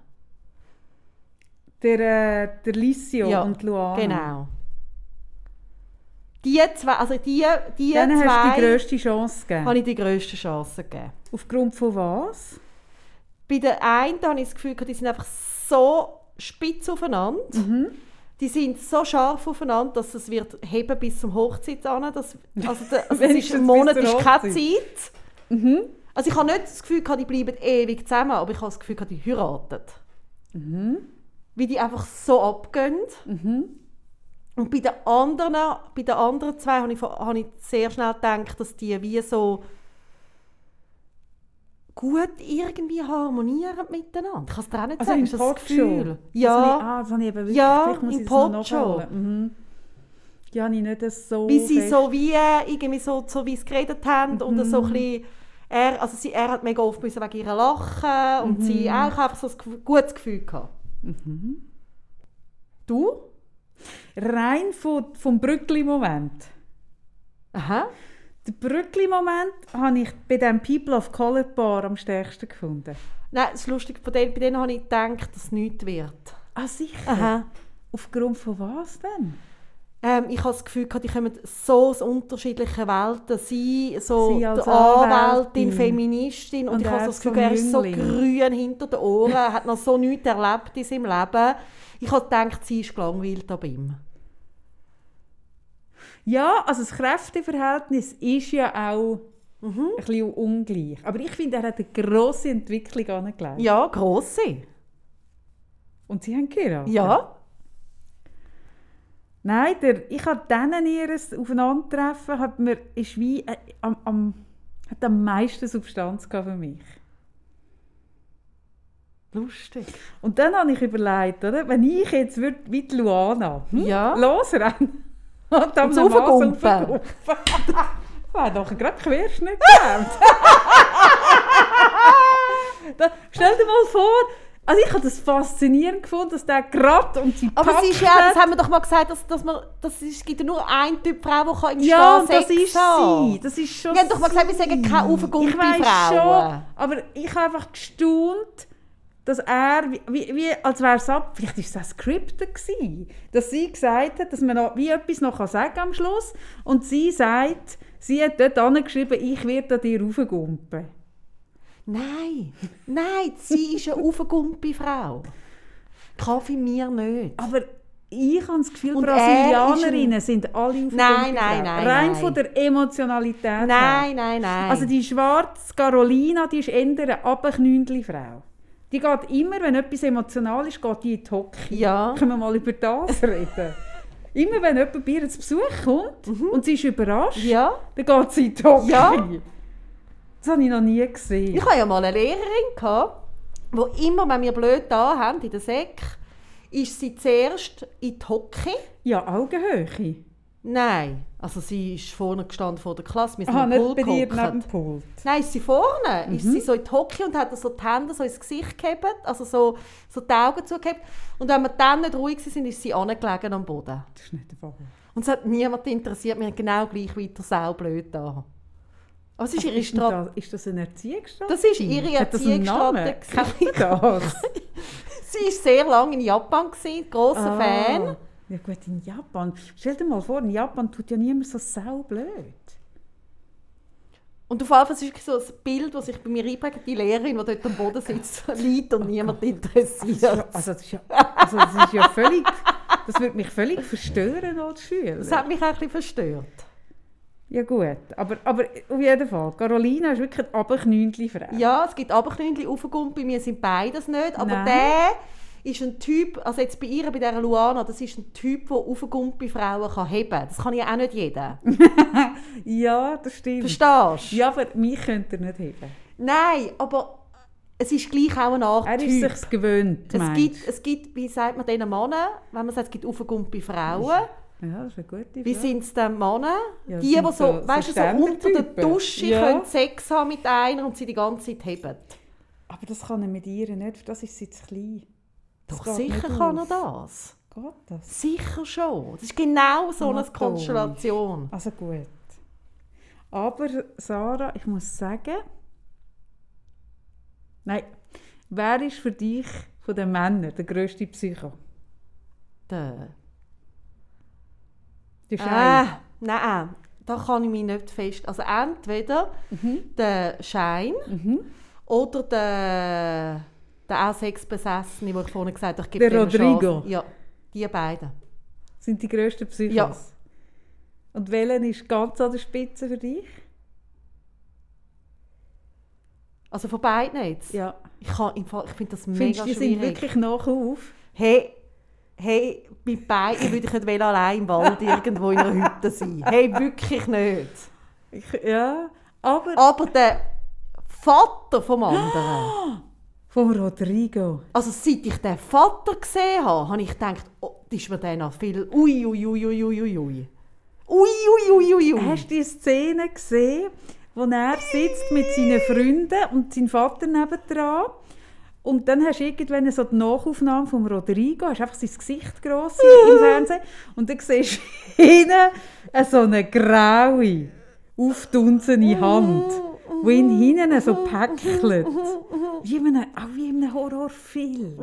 Der, äh, der Licio Ja, und Luana. Genau. Die zwei, also die, die Denen hast du die zwei, grösste Chance gegeben. habe ich die grösste Chance gegeben. Aufgrund von was? Bei der einen habe ich das Gefühl, die sind einfach so spitz aufeinander. Mhm. Die sind so scharf aufeinander, dass es wird heben bis zum Hochzeit an. Das, also <laughs> der, also es ist, ein Monat ist keine. Zeit. Also ich habe nicht das Gefühl, die bleiben ewig zusammen, aber ich habe das Gefühl, die heiraten. Mhm. Wie die einfach so abgehen. Und bei den anderen, bei den anderen zwei habe ich, habe ich sehr schnell gedacht, dass die wie so gut irgendwie harmonieren miteinander. Ich kann es dir auch nicht Also sagen, im das? Gefühl? Ich, Ja, ah, das wirklich, Ja, im Podshow. Mhm. Ja, ich nicht das so wie sie fest- so wie irgendwie so, so wie sie geredet haben und Mhm. so ein bisschen, er, also sie, er hat mega oft müssen wegen ihrer Lachen und Mhm. sie auch einfach so ein gutes Gefühl gehabt. Du? Rein von, vom Brückli-Moment. Aha. Den Brückli-Moment habe ich bei dem People of Color Bar am stärksten gefunden. Nein, das ist lustig, bei denen, bei denen habe ich gedacht, dass es nichts wird. Ah, sicher? Aha. Aufgrund von was denn? Ähm, ich habe das Gefühl, die kommen so aus unterschiedlichen Welten. Sie, so Sie als Anwältin, Anwältin. Feministin und, Und ich habe so das Gefühl, er ist so grün hinter den Ohren, hat noch so nichts erlebt in seinem Leben. Ich habe gedacht, sie ist gelangweilt an ihm. Ja, also das Kräfteverhältnis ist ja auch Mhm. ein bisschen ungleich. Aber ich finde, er hat eine grosse Entwicklung angelegt. Ja, grosse. Und sie haben geheiratet? Ja. Nein, der, ich habe denen ihres Aufeinandertreffen hat mir, ist wie, äh, am, am, hat am meisten Substanz gehabt für mich. Lustig. Und dann habe ich überlegt, oder, wenn ich jetzt würd, wie die Luana hm, Ja. losrennen und Und so raufgumpen. Wäre doch gerade Querschnitt <laughs> gegeben. Stell dir mal vor, also ich habe das faszinierend gefunden, dass der gerade und sie Aber es ist ja, das haben wir doch mal gesagt, dass, dass man, das ist, gibt ja nur einen Typ Frau, die kann im Ja, und Stehen das Sex ist haben. sie. Das ist schon Wir haben doch mal gesagt, wir sagen keine weiss Frauen. schon, aber ich habe einfach gestaunt, dass er, wie, wie, als wäre es ab, vielleicht war es auch scripted gewesen, dass sie gesagt hat, dass man noch, wie etwas noch kann sagen am Schluss und sie sagt, sie hat dort angeschrieben, ich werde an dir raufgumpen. Nein, nein, sie ist eine aufgegumpelte Frau. Kaffee mir nicht. Aber ich habe das Gefühl, Und er Brasilianerinnen ist sind alle aufgegumpelt. Nein, nein, nein, Rein nein. von der Emotionalität her. Nein, nein, nein. Also die schwarze Carolina, die ist eher eine Abknündli-Frau. Die geht immer, wenn etwas emotional ist, geht die in die Hocke. Ja. Können wir mal über das <laughs> reden? immer wenn jemand bei ihr zu Besuch kommt und sie ist überrascht, Mhm. ja. dann geht sie in die Hocke. Ja. Das habe ich noch nie gesehen. Ich hatte ja mal eine Lehrerin, gehabt, die immer, wenn wir blöd da haben in der Sek, ist sie zuerst in die Hocke. Ja, Augenhöhe. Nein, also sie ist vorne gestanden vor der Klasse. Wir sind Aha, nicht bei dir neben dem Pult. Nein, ist sie vorne. Ist Mhm. sie so in die Hocke und hat so die Hände so ins Gesicht gehabt, also so, so die Augen zugehabt. Und wenn wir dann nicht ruhig waren, ist sie angelegen am Boden. Das ist nicht der Fall. Und es hat niemand interessiert, wir haben genau gleich weiter saublöd da. Aber es ist ihre Ist, Strategie. das, ist das eine Erziehungsstrategie? Das ist ihre? Erziehungsstrategie. Kennt ihr das? <laughs> Sie war sehr lange in Japan, gewesen, grosser Ah. Fan. Ja gut, in Japan. Stell dir mal vor, in Japan tut ja niemand so saublöd. Und auf jeden Fall ist so ein Bild, das sich bei mir einprägt, die Lehrerin, die dort am Boden sitzt, <laughs> liegt und niemand interessiert. Ja, also, das ist ja, also das ist ja völlig... Das würde mich völlig verstören als Schüler. Das hat mich auch ein bisschen verstört. Ja gut, aber, aber auf jeden Fall. Carolina ist wirklich eine Abknündli-Frau. Ja, es gibt Aberknündli, Aufgumpen, bei mir sind beides nicht. Aber Nein. der ist ein Typ, also jetzt bei ihr, bei dieser Luana, das ist ein Typ, der Aufgumpe Frauen kann heben kann. Das kann ja auch nicht jeder. <laughs> Ja, das stimmt. Verstehst du? Ja, aber mich könnt ihr nicht heben. Nein, aber es ist gleich auch eine Art Er ist sich's gewöhnt, es gibt, es gibt, wie sagt man diesen Männern, wenn man sagt, es gibt aufgegumpte Frauen, Ja, das ist eine gute wie Frage. sind es denn Männer? Ja, die, die so, so- so weißt so unter der. Dusche Ja. können Sex haben mit einer und sie die ganze Zeit heben. Aber das kann er mit ihr nicht, für das ist sie zu klein. Doch sicher kann er das. Geht das? Sicher schon. Das ist genau so eine. Konstellation. Also gut. Aber Sarah, ich muss sagen, nein, wer ist für dich von den Männern der grösste Psycho? Der. Der Schein. Ah, nein, da kann ich mich nicht fest. Also entweder Mhm. der Schein oder der, der auch Sexbesessene, wo ich vorhin gesagt habe, ich gebe Der Rodrigo. Chance. Ja, die beiden. Sind die grössten Psychos? Ja. Und welcher ist ganz an der Spitze für dich? Also von beiden jetzt. Ja. Ich, kann ich finde das Findest mega du, die sind schwierig. wirklich nach auf? Hey, hey, bei beiden würde ich nicht allein im Wald <laughs> irgendwo in einer Hütte sein. Hey, wirklich nicht. Ich, ja, aber Aber der Vater vom anderen, <gasps> <gasps> vom Rodrigo. also seit ich den Vater gesehen habe, habe ich gedacht, oh, das ist mir der noch viel. Ui, ui, ui, ui, ui, ui, ui. Ui, ui, ui, ui, ui. Hast du die Szene gesehen, wo er sitzt mit seinen Freunden und sein Vater nebendran? Und dann hast du irgendwann so die Nachaufnahme von Rodrigo, hast einfach sein Gesicht gross im <laughs> Fernsehen und dann siehst du <laughs> hinten so eine graue, aufdunsene Hand, die ihn hinten so päckelt. Wie in einem, auch wie in einem Horrorfilm.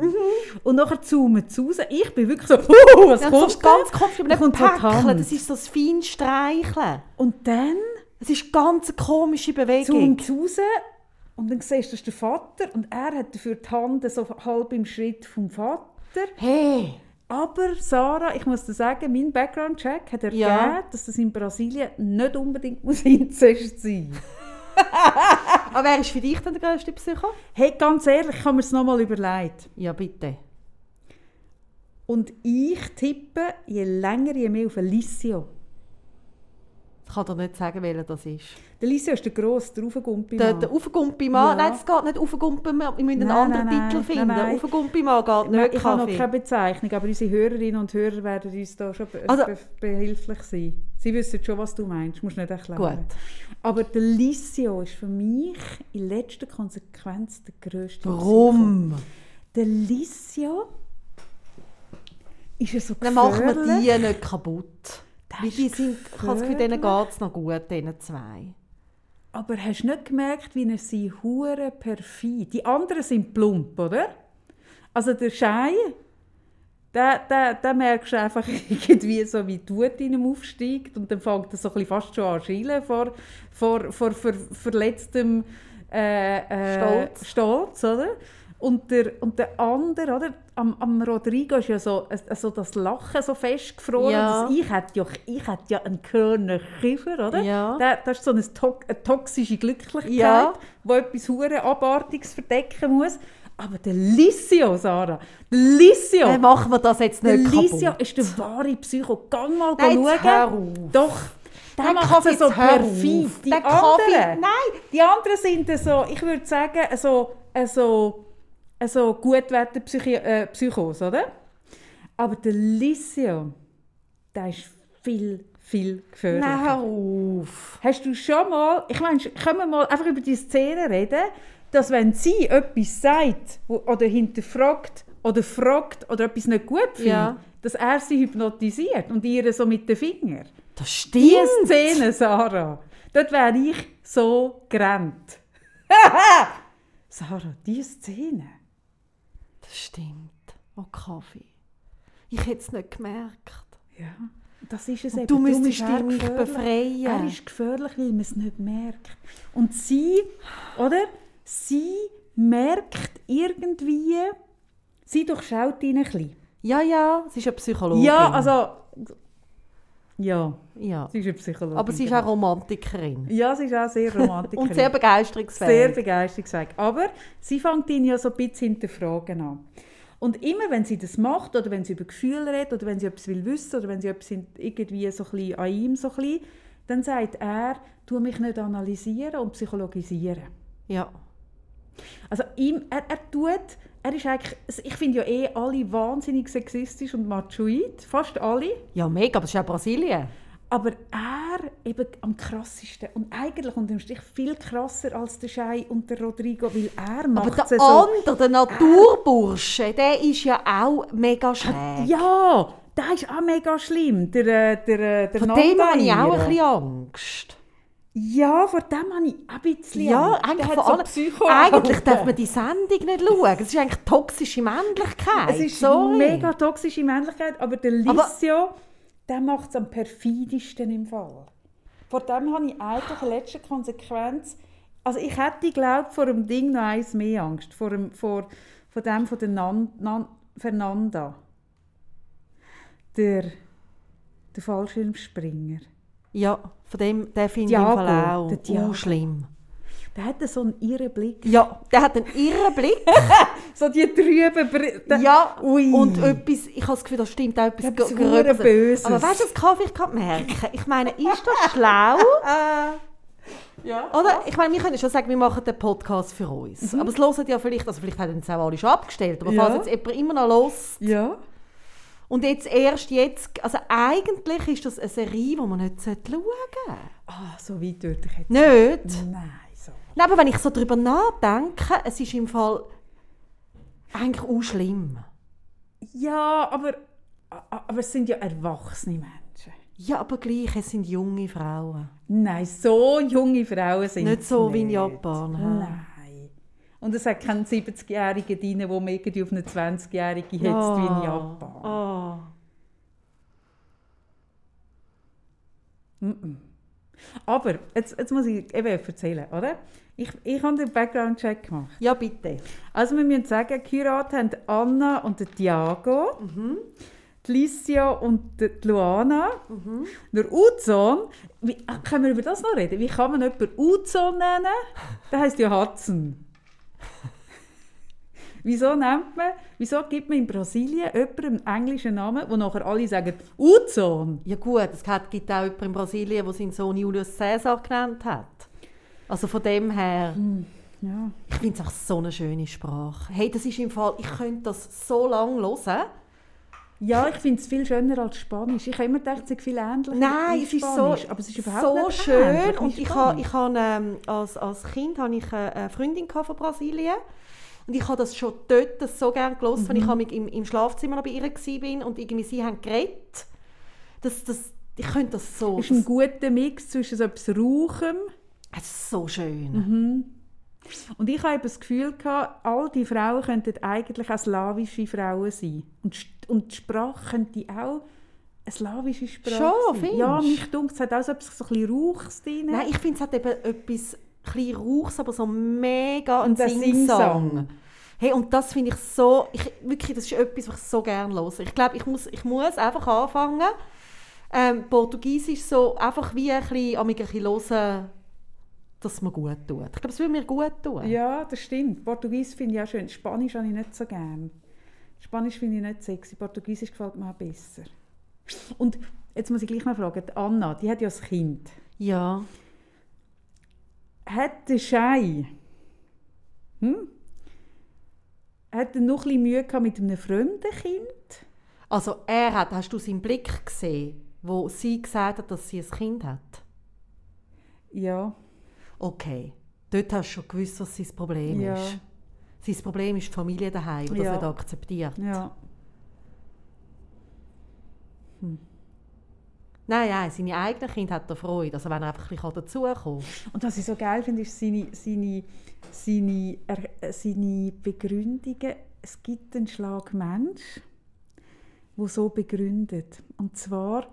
Und nachher zoomen sie raus. Ich bin wirklich so, «Huh, <laughs> was Ja, kommt das ist ganz komisch, aber nicht päckeln, das ist so das fein Streicheln. Und dann Es ist ganz eine komische Bewegung. zoomt raus und dann siehst du, das ist der Vater und er hat dafür die Hand so halb im Schritt vom Vater. Hey, Aber Sarah, ich muss dir sagen, mein Background-Check hat ergeben, Ja. dass das in Brasilien nicht unbedingt muss <laughs> Inzest sein aber wer ist für dich denn der grösste Psycho? Hey, ganz ehrlich, ich habe mir es nochmal überlegt. Ja, bitte. Und ich tippe je länger, je mehr auf Alicio. Ich kann dir nicht sagen, welcher das ist. Der Alicio ist der grosse, der Raufgumpi Der, der Aufgumpi-Mann? Ja. Nein, es geht nicht Aufgumpi-Mann. Wir müssen einen Nein, anderen nein, Titel finden. nein. Aufgumpi-Mann geht nicht Ich habe noch keine Bezeichnung, aber unsere Hörerinnen und Hörer werden uns da schon Also- be behilflich sein. Sie wissen schon, was du meinst, du musst nicht erklären. Gut. Aber der Licio ist für mich in letzter Konsequenz der grösste Warum? Der Licio ist ja so Dann machen wir gefährlich. die nicht kaputt. Das Weil die sind, ich habe das Gefühl, denen geht es noch gut, diesen zwei. Aber hast du nicht gemerkt, wie er sie hure perfid... Die anderen sind plump, oder? Also der Schein, da, da, da merkst du einfach <laughs> irgendwie so, wie die Wut in ihm aufsteigt und dann fängt er so ein fast schon an zu schreien vor, vor, vor ver, verletztem äh, äh, Stolz. Stolz, oder? Und der, und der andere, oder? Am, am Rodrigo ist ja so, also das Lachen so festgefroren. Ja. Ich hätte ja, ich hätte ja einen Körner Kiefer, oder? Ja. Da, das ist so eine, to eine toxische Glücklichkeit, Ja. wo etwas hure Abartiges verdecken muss. Aber der Licio, Sarah, der Licio, Dann machen wir das jetzt der nicht Licio kaputt. ist der wahre Psycho. Gang mal Nein, schauen. Doch, der Den macht es so perfid. Die anderen, Nein. die anderen sind so, ich würde sagen, so, so, so Gutwetter-Psychos, oder? Aber der Licio, der ist viel, viel gefährlicher. Nein, hör auf. Hast du schon mal, ich meine, können wir mal einfach über die Szene reden, dass wenn sie etwas sagt oder hinterfragt oder fragt oder etwas nicht gut findet, Ja. dass er sie hypnotisiert und ihr so mit den Fingern. Das Die stimmt. Szene, Sarah, dort wäre ich so gerannt. <laughs> Sarah, die Szene. Das stimmt. Oh, Kaffee. Ich hätte es nicht gemerkt. Ja, das ist es Und eben. du müsstest dich gefährlich. befreien. Er ist gefährlich, weil man es nicht merkt. Und sie, oder? Sie merkt irgendwie, sie durchschaut ihn ein bisschen. Ja, ja, sie ist eine Psychologin. Ja, also... Ja, Ja. sie ist eine Psychologin. Aber sie ist genau. auch Romantikerin. Ja, sie ist auch sehr romantisch. <laughs> Und sehr begeisterungsfähig. Sehr begeisterungsfähig. Aber sie fängt ihn ja so ein bisschen hinterfragen an. Und immer, wenn sie das macht, oder wenn sie über Gefühle redet, oder wenn sie etwas will wissen, oder wenn sie etwas irgendwie so ein bisschen an ihm so ein bisschen, dann sagt er, tu mich nicht analysieren und psychologisieren. Ja. Also ihm, er, er tut, er ist eigentlich, ich finde ja eh alle wahnsinnig sexistisch und machoid, fast alle. Ja, mega, aber das ist ja Brasilien. Aber er eben am krassesten und eigentlich unter dem Strich viel krasser als der Schei und der Rodrigo, weil er Aber macht der es so... andere, der Naturbursche, der ist ja auch mega schräg. Ja, der ist auch mega schlimm, der, äh, der, äh, der Von dem habe ich auch ein bisschen Angst. Ja, vor dem habe ich ein bisschen Ja, Angst. Eigentlich vor so allem. Psycho Eigentlich darf man die Sendung nicht schauen. Es ist eigentlich toxische Männlichkeit. Es ist Sorry. mega toxische Männlichkeit, aber der Licio, der macht es am perfidesten im Fall. Vor dem habe ich eigentlich in letzter Konsequenz, also ich hätte, glaube vor dem Ding noch eins mehr Angst, vor dem, vor, vor dem von der Nan, Nan, Fernanda. Der, der Fallschirmspringer. Ja, von dem den finde ich im Fall auch der schlimm. Der hat so einen irren Blick. Ja, der hat einen irren Blick. <laughs> So die trüben Br der- ja, Ui. und etwas, ich habe das Gefühl, da stimmt auch etwas hure Gröbes. Böses. Aber weißt du, das kann ich gerade merken. Ich meine, ist das schlau? <laughs> ja. Oder? Ich meine, wir können schon sagen, wir machen den Podcast für uns. Aber es hören ja vielleicht, also vielleicht haben es auch alle schon abgestellt, aber Mhm. Ja. falls jetzt jemand immer noch los Ja. Und jetzt erst jetzt, also eigentlich ist das eine Serie, die man nicht schauen sollte. Ah, so weit würde ich jetzt Nicht? Nein, so. Nein, aber wenn ich so darüber nachdenke, es ist im Fall eigentlich auch schlimm. Ja, aber, aber es sind ja erwachsene Menschen. Ja, aber gleich, es sind junge Frauen. Nein, so junge Frauen sind Nicht so wie in nicht. Japan, hä? Nein. Und es hat keinen 70-Jährigen drin, wo man irgendwie auf eine 20-Jährige hetzt wie in Japan. Oh. Aber, jetzt, jetzt muss ich eben erzählen, oder? Ich, ich habe den Background-Check gemacht. Ja, bitte. Also wir müssen sagen, geheiratet haben Anna und der Thiago, Mhm. die Licia und die Luana. Mhm. Der Uzon, wie, ah, können wir über das noch reden? Wie kann man jemanden Uzon nennen? Der heißt ja Hudson. Wieso nennt man, wieso gibt man in Brasilien jemandem einen englischen Namen, wo nachher alle sagen Uzon? Ja gut, es gibt auch jemanden in Brasilien, der seinen Sohn Julius Caesar genannt hat. Also von dem her, Ja. ich finde es auch so eine schöne Sprache. Hey, das ist im Fall, ich könnte das so lange hören. Ja, ich finde es viel schöner als Spanisch. Ich habe immer gedacht, es sei viel ähnlicher Nein, es ist so, aber es ist überhaupt so nicht schön. ähnlich Und ich habe, ich habe, ähm, als, als Kind hatte ich eine eine Freundin von Brasilien. Und ich habe das schon dort so gerne gelesen, wenn ich Mhm. amig im, im Schlafzimmer noch bei ihr war und irgendwie sie haben geredet. Das, das, ich könnte das so... Es ist ein guter Mix zwischen so etwas Rauchem Es ist so schön. Mhm. und ich habe das Gefühl gehabt, all die Frauen könnten eigentlich auch slawische Frauen sein. Und, und die Sprache könnte auch eine slawische Sprache Schon, sein. findest Ja, mich dunkt, es hat auch so etwas so ein bisschen Rauchs drin. Nein, ich finde es hat eben etwas Rauchs, aber so mega ein Sing-Song. Sing-Song. Hey, und das finde ich so, ich, wirklich, das ist etwas, was ich so gerne höre. Ich glaube, ich muss, ich muss einfach anfangen, ähm, Portugiesisch so einfach wie ein bisschen, ein bisschen hören, dass es mir gut tut. Ich glaube, es würde mir gut tun. Ja, das stimmt. Portugiesisch finde ich auch schön. Spanisch habe ich nicht so gern. Spanisch finde ich nicht sexy. Portugiesisch gefällt mir auch besser. Und jetzt muss ich gleich noch fragen, die Anna, die hat ja ein Kind. Ja. Hat der Schei hm? Hat er noch ein Mühe mit einem fremden Kind? Also er hat, hast du seinen Blick gesehen, wo sie gesagt hat, dass sie ein Kind hat? Ja. Okay, dort hast du schon gewusst, was sein Problem Ja. ist. Sein Problem ist die Familie daheim, die Ja. das nicht akzeptiert. ja. Nein, nein, seine eigenen Kinder hat er Freude, also wenn er einfach ein bisschen dazukommen kann. Und was ich so geil finde, ist seine, seine, seine, er, seine Begründungen. Es gibt einen Schlag Mensch, wo so begründet. Und zwar,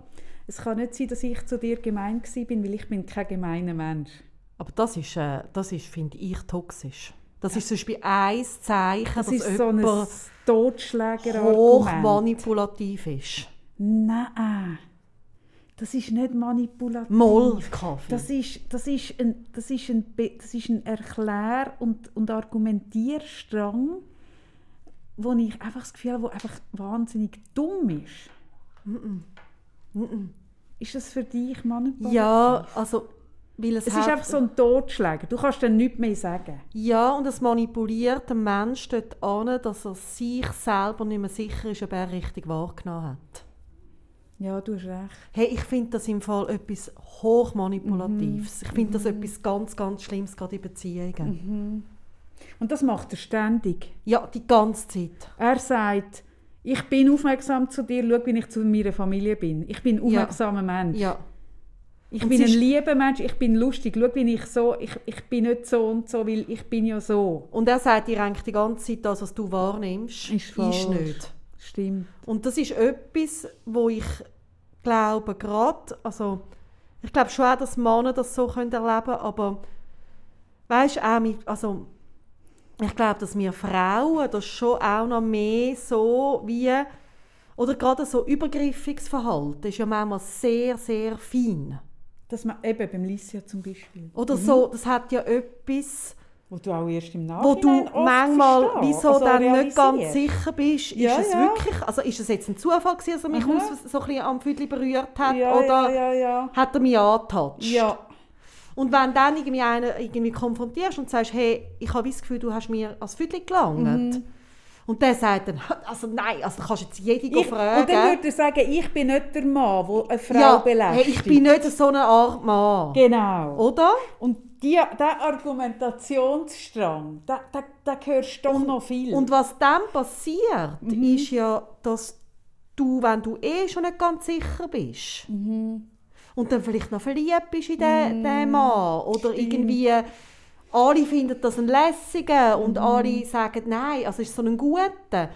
es kann nicht sein, dass ich zu dir gemein bin, weil ich bin kein gemeiner Mensch. Aber das ist, äh, das ist finde ich, toxisch. Das ist zum Beispiel ein Zeichen, Das dass ist so ein jemand Totschlägerargument. hoch manipulativ ist. Nein, das ist nicht manipulativ. Moll, Kaffee. Das ist, das ist ein, das ist ein, das ist ein Erklär- und, und Argumentierstrang, wo ich einfach das Gefühl habe, wo einfach wahnsinnig dumm ist. Ist das für dich manipulativ? Ja, also weil es, Es ist einfach so ein Totschläger. Du kannst dann nichts mehr sagen. Ja, und es manipuliert den Menschen dort an, dass er sich selber nicht mehr sicher ist, ob er richtig wahrgenommen hat. Ja, du hast recht. Hey, ich finde das im Fall etwas hochmanipulatives. Ich finde das etwas ganz, ganz Schlimmes, gerade in Beziehungen. Und das macht er ständig. Ja, die ganze Zeit. Er sagt, ich bin aufmerksam zu dir, schau, wie ich zu meiner Familie bin. Ich bin ein aufmerksamer Mensch. Ja. Ich Und bin ein ist- lieber Mensch, ich bin lustig. Schau, wie ich so, ich, ich bin nicht so und so, weil ich bin ja so. Und er sagt dir eigentlich die ganze Zeit, das, was du wahrnimmst, Ist falsch. nicht. Stimmt. Und das ist etwas, wo ich glaube, gerade, also ich glaube schon auch, dass Männer das so können erleben können, aber weißt auch mit, also ich glaube, dass wir Frauen das schon auch noch mehr so wie, oder gerade so übergriffiges Verhalten ist ja manchmal sehr, sehr fein. Das ma- eben beim Licia zum Beispiel. Oder so, das hat ja etwas, Wo du auch erst im wo du Nachhinein manchmal wieso also dann nicht ganz sicher bist, Ja, ist es ja. wirklich, also ist es jetzt ein Zufall gewesen, dass er mich aus, so ein bisschen am Viertel berührt hat Ja, oder ja, ja, ja. hat er mich angetatscht? Ja, Und wenn dann irgendwie einen irgendwie konfrontierst und sagst, hey, ich habe das Gefühl, du hast mir als Viertel gelangt. Mhm. Und der sagt dann, also nein, also kannst jetzt jede ich, fragen. und dann würde er sagen, ich bin nicht der Mann, der eine Frau ja, hey, belästigt. ich bin nicht so eine Art Mann. Genau. Oder? Und die, der Argumentationsstrang, da, da, da hörst du doch noch viel. Und was dann passiert, Mhm. ist ja, dass du, wenn du eh schon nicht ganz sicher bist, Mhm. und dann vielleicht noch verliebt bist in den, den Mann, oder irgendwie alle finden das einen lässigen Mhm. und alle sagen, nein, also ist so ein guter,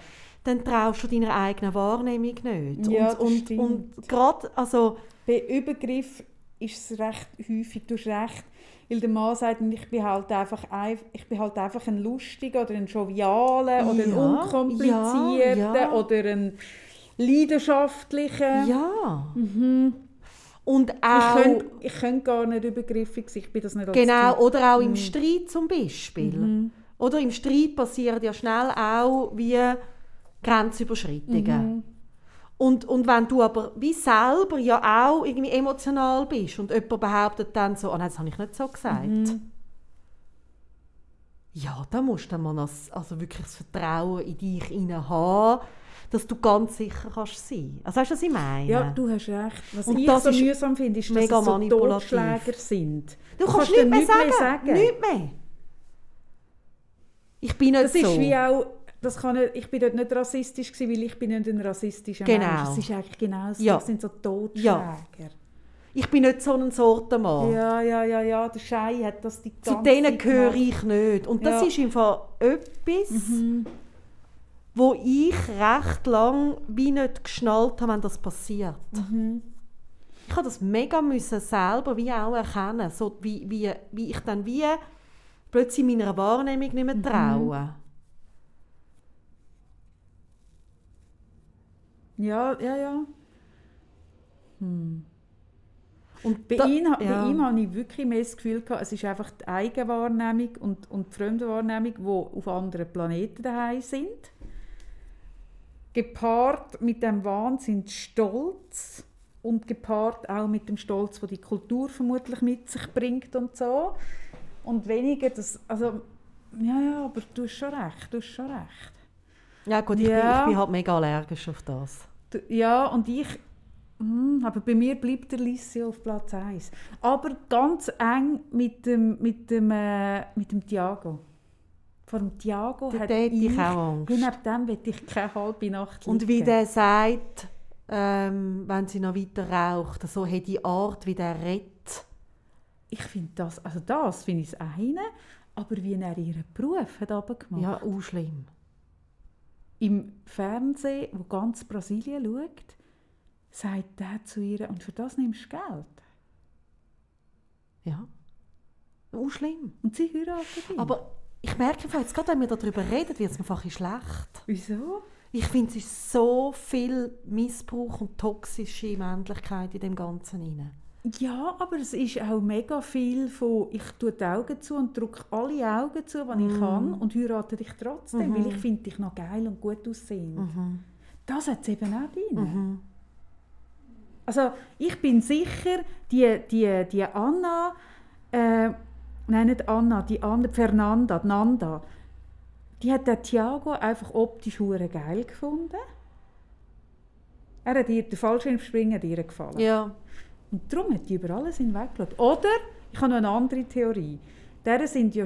dann traust du deiner eigenen Wahrnehmung nicht. Ja, und und, stimmt. und gerade, also, Bei Übergriff ist es recht häufig, du hast recht, weil der Mann sagt, ich bin halt einfach, ein- ich bin halt einfach ein lustiger oder ein jovialer oder ein Ja, unkomplizierter ja, ja. oder ein leidenschaftlicher. ja. Mhm. Und Ich auch... könnte ich könnt gar nicht übergriffig sein, ich bin das nicht als Genau, Typ. oder auch Mhm. im Streit zum Beispiel. Oder im Streit passieren ja schnell auch wie Grenzüberschreitungen. Und, und wenn du aber wie selber ja auch irgendwie emotional bist und jemand behauptet dann so, oh nein, das habe ich nicht so gesagt. Mhm. Ja, da musst du dann mal das, also wirklich das Vertrauen in dich hinein haben, dass du ganz sicher kannst sein. Also weißt du, was ich meine? Ja, du hast recht. Was Und ich das so ist mühsam finde, ist, dass es so. Totschläger sind. du kannst nichts dann mehr nichts sagen. Nichts mehr. Ich bin nicht Das so. ist wie auch, das kann nicht, ich bin dort nicht rassistisch gewesen, weil ich bin nicht ein rassistischer Genau. Mensch. Es ist eigentlich genau so. Ja. Das sind so Totschläger. Ja. Ich bin nicht so ein Sortenmann. Ja, ja, ja, ja. Der Schei hat das die Zu ganze denen Zeit gehöre ich nicht. Und das Ja. ist im Fall etwas, wo ich recht lang wie nicht geschnallt habe, wenn das passiert. Ich habe das mega müssen selber wie auch erkennen, so wie, wie, wie ich dann wie plötzlich meiner Wahrnehmung nicht mehr traue. Ja, ja, ja. Und Bei, da- ihm, ja. bei ihm habe ich wirklich mehr das Gefühl gehabt, es ist einfach die Eigenwahrnehmung und, und die Fremdwahrnehmung, die auf anderen Planeten daheim sind. Gepaart mit dem Wahnsinn Stolz und gepaart auch mit dem Stolz, den die Kultur vermutlich mit sich bringt und so. Und weniger das, also, ja, ja, aber du hast schon recht, du hast schon recht. Ja gut, ich, Bin, Ja. ich bin halt mega allergisch auf das. Ja, und ich. hm, Aber bei mir bleibt der Lissi auf Platz 1. Aber ganz eng mit dem, mit dem, äh, mit dem Tiago. Vor dem Tiago Dort hat hätte ich ich, auch Angst. Neben dem will ich keine halbe Nacht Und wie liegen. der sagt, ähm, wenn sie noch weiter raucht, so hat die Art, wie der redet. Ich finde das, also das finde ich das eine, aber wie er ihren Beruf hat runtergemacht. Ja, auch schlimm. Im Fernsehen, wo ganz Brasilien schaut, sagt der zu ihr, und für das nimmst du Geld. Ja. Auch schlimm. Und sie heiratet ihn. Aber ich merke jetzt gerade, wenn wir darüber reden, wird es mir einfach schlecht. Wieso? Ich finde, es ist so viel Missbrauch und toxische Männlichkeit in dem Ganzen rein. Ja, aber es ist auch mega viel von ich tue die Augen zu und drücke alle Augen zu, die ich kann und heirate dich trotzdem, weil ich finde dich noch geil und gut aussehend. Das hat es eben auch drin. Also ich bin sicher, die, die, die Anna äh, nein, nicht Anna, die andere, Fernanda, die Nanda, die hat den Thiago einfach optisch hure geil gefunden. Er hat ihr, der Fallschirmspringen hat ihr gefallen. Ja. Und darum hat die über alles hinweggeschaut. Oder, ich habe noch eine andere Theorie. Deren sind ja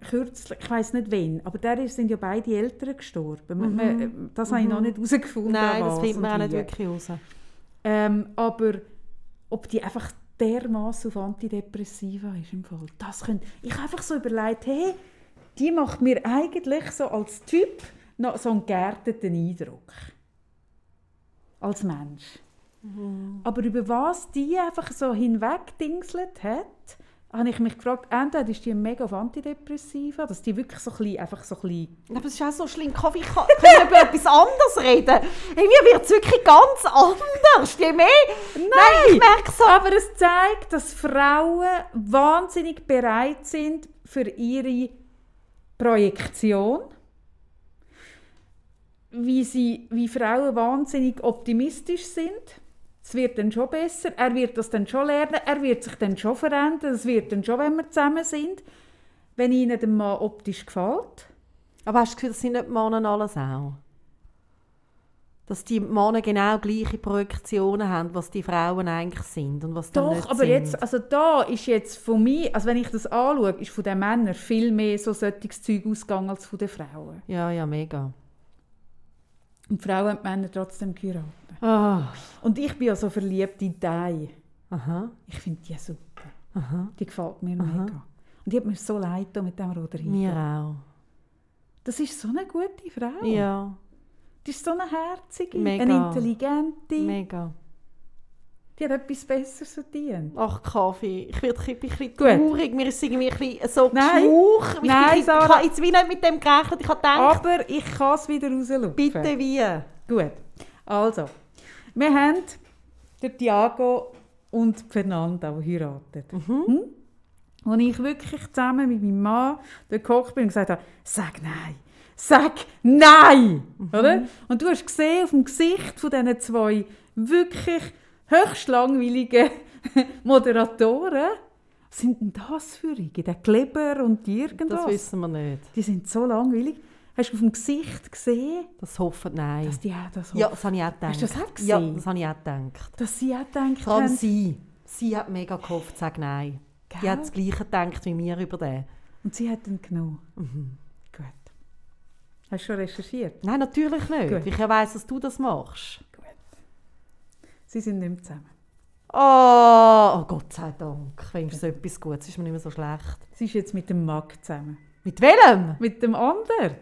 kürzlich, ich weiß nicht wann, aber deren sind ja beide Eltern gestorben. Man- Das habe ich noch nicht herausgefunden. Mhm. Nein, das findet man auch nicht wirklich raus. Ähm, aber ob die einfach dermaßen auf Antidepressiva ist im Fall, das könnte, ich habe einfach so überlegt, hey, die macht mir eigentlich so als Typ noch so einen geerteten Eindruck. Als Mensch. Aber über was die einfach so hinwegdingselt hat, habe ich mich gefragt, entweder ist die mega auf Antidepressiva, dass die wirklich so ein bisschen, einfach so ein bisschen Aber es ist auch so schlimm. Kaffee, ich kann können über <laughs> etwas anderes reden. Hey, mir wird es wirklich ganz anders. Je mehr... Nein, ich merke so... Aber es zeigt, dass Frauen wahnsinnig bereit sind für ihre Projektion. Wie, sie, wie Frauen wahnsinnig optimistisch sind. Es wird dann schon besser. Er wird das dann schon lernen. Er wird sich dann schon verändern. Es wird dann schon, wenn wir zusammen sind. Wenn ihnen der Mann optisch gefällt. Aber hast du das Gefühl, das sind nicht die Männer alles auch? Dass die Männer genau gleiche Projektionen haben, was die Frauen eigentlich sind und was Doch, nicht aber sind. jetzt, also da ist jetzt von mir, also wenn ich das anschaue, ist von den Männern viel mehr so solches Zeug ausgegangen als von den Frauen. Ja, ja, mega. Und die Frauen die Männer trotzdem geheiratet. Ah, Und ich bin ja so verliebt in Dai. aha, Ich finde die super. aha. Die gefällt mir mega. Und die hat mir so leid mit dem Roder Mir auch. Das ist so eine gute Frau. Ja, Die ist so eine herzige, Mega. eine intelligente. mega. Die hat etwas Besseres verdient. Ach, Kaffee, ich werde ein bisschen traurig. Mir ist irgendwie ein bisschen so Nein. geschwuch. Ich- Nein, ich, ich, ich habe jetzt wie nicht mit dem gerechnet. Ich habe gedacht, Aber ich kann es wieder rauslupfen. bitte wie. Gut. Also, wir haben den Thiago und Fernanda, die heiraten. Mhm. Und ich wirklich zusammen mit meinem Mann gehockt bin und gesagt habe, sag nein, sag nein! Oder? Und du hast gesehen auf dem Gesicht von diesen zwei wirklich höchst langweiligen <laughs> Moderatoren, was sind denn das für Rige? Der Kleber und die irgendwas? Das wissen wir nicht. Die sind so langweilig. Hast du auf dem Gesicht gesehen, Das hoffen nein. dass die auch das ja, das habe ich auch gedacht. Hast du das auch Ja, gesehen? das habe ich auch gedacht. dass sie auch gedacht Vor allem haben, sie. Sie hat mega gehofft, sag nein. Die Gell? hat das Gleiche gedacht wie mir über den. und sie hat ihn genommen. Mhm. Gut. Hast du schon recherchiert? Nein, natürlich nicht. Gut. Ich ja weiss, dass du das machst. Sie sind nicht mehr zusammen. Oh, oh Gott sei Dank. Wenigstens so etwas Gutes. ist mir nicht mehr so schlecht. Sie ist jetzt mit dem Mag zusammen. Mit welchem? Mit dem anderen?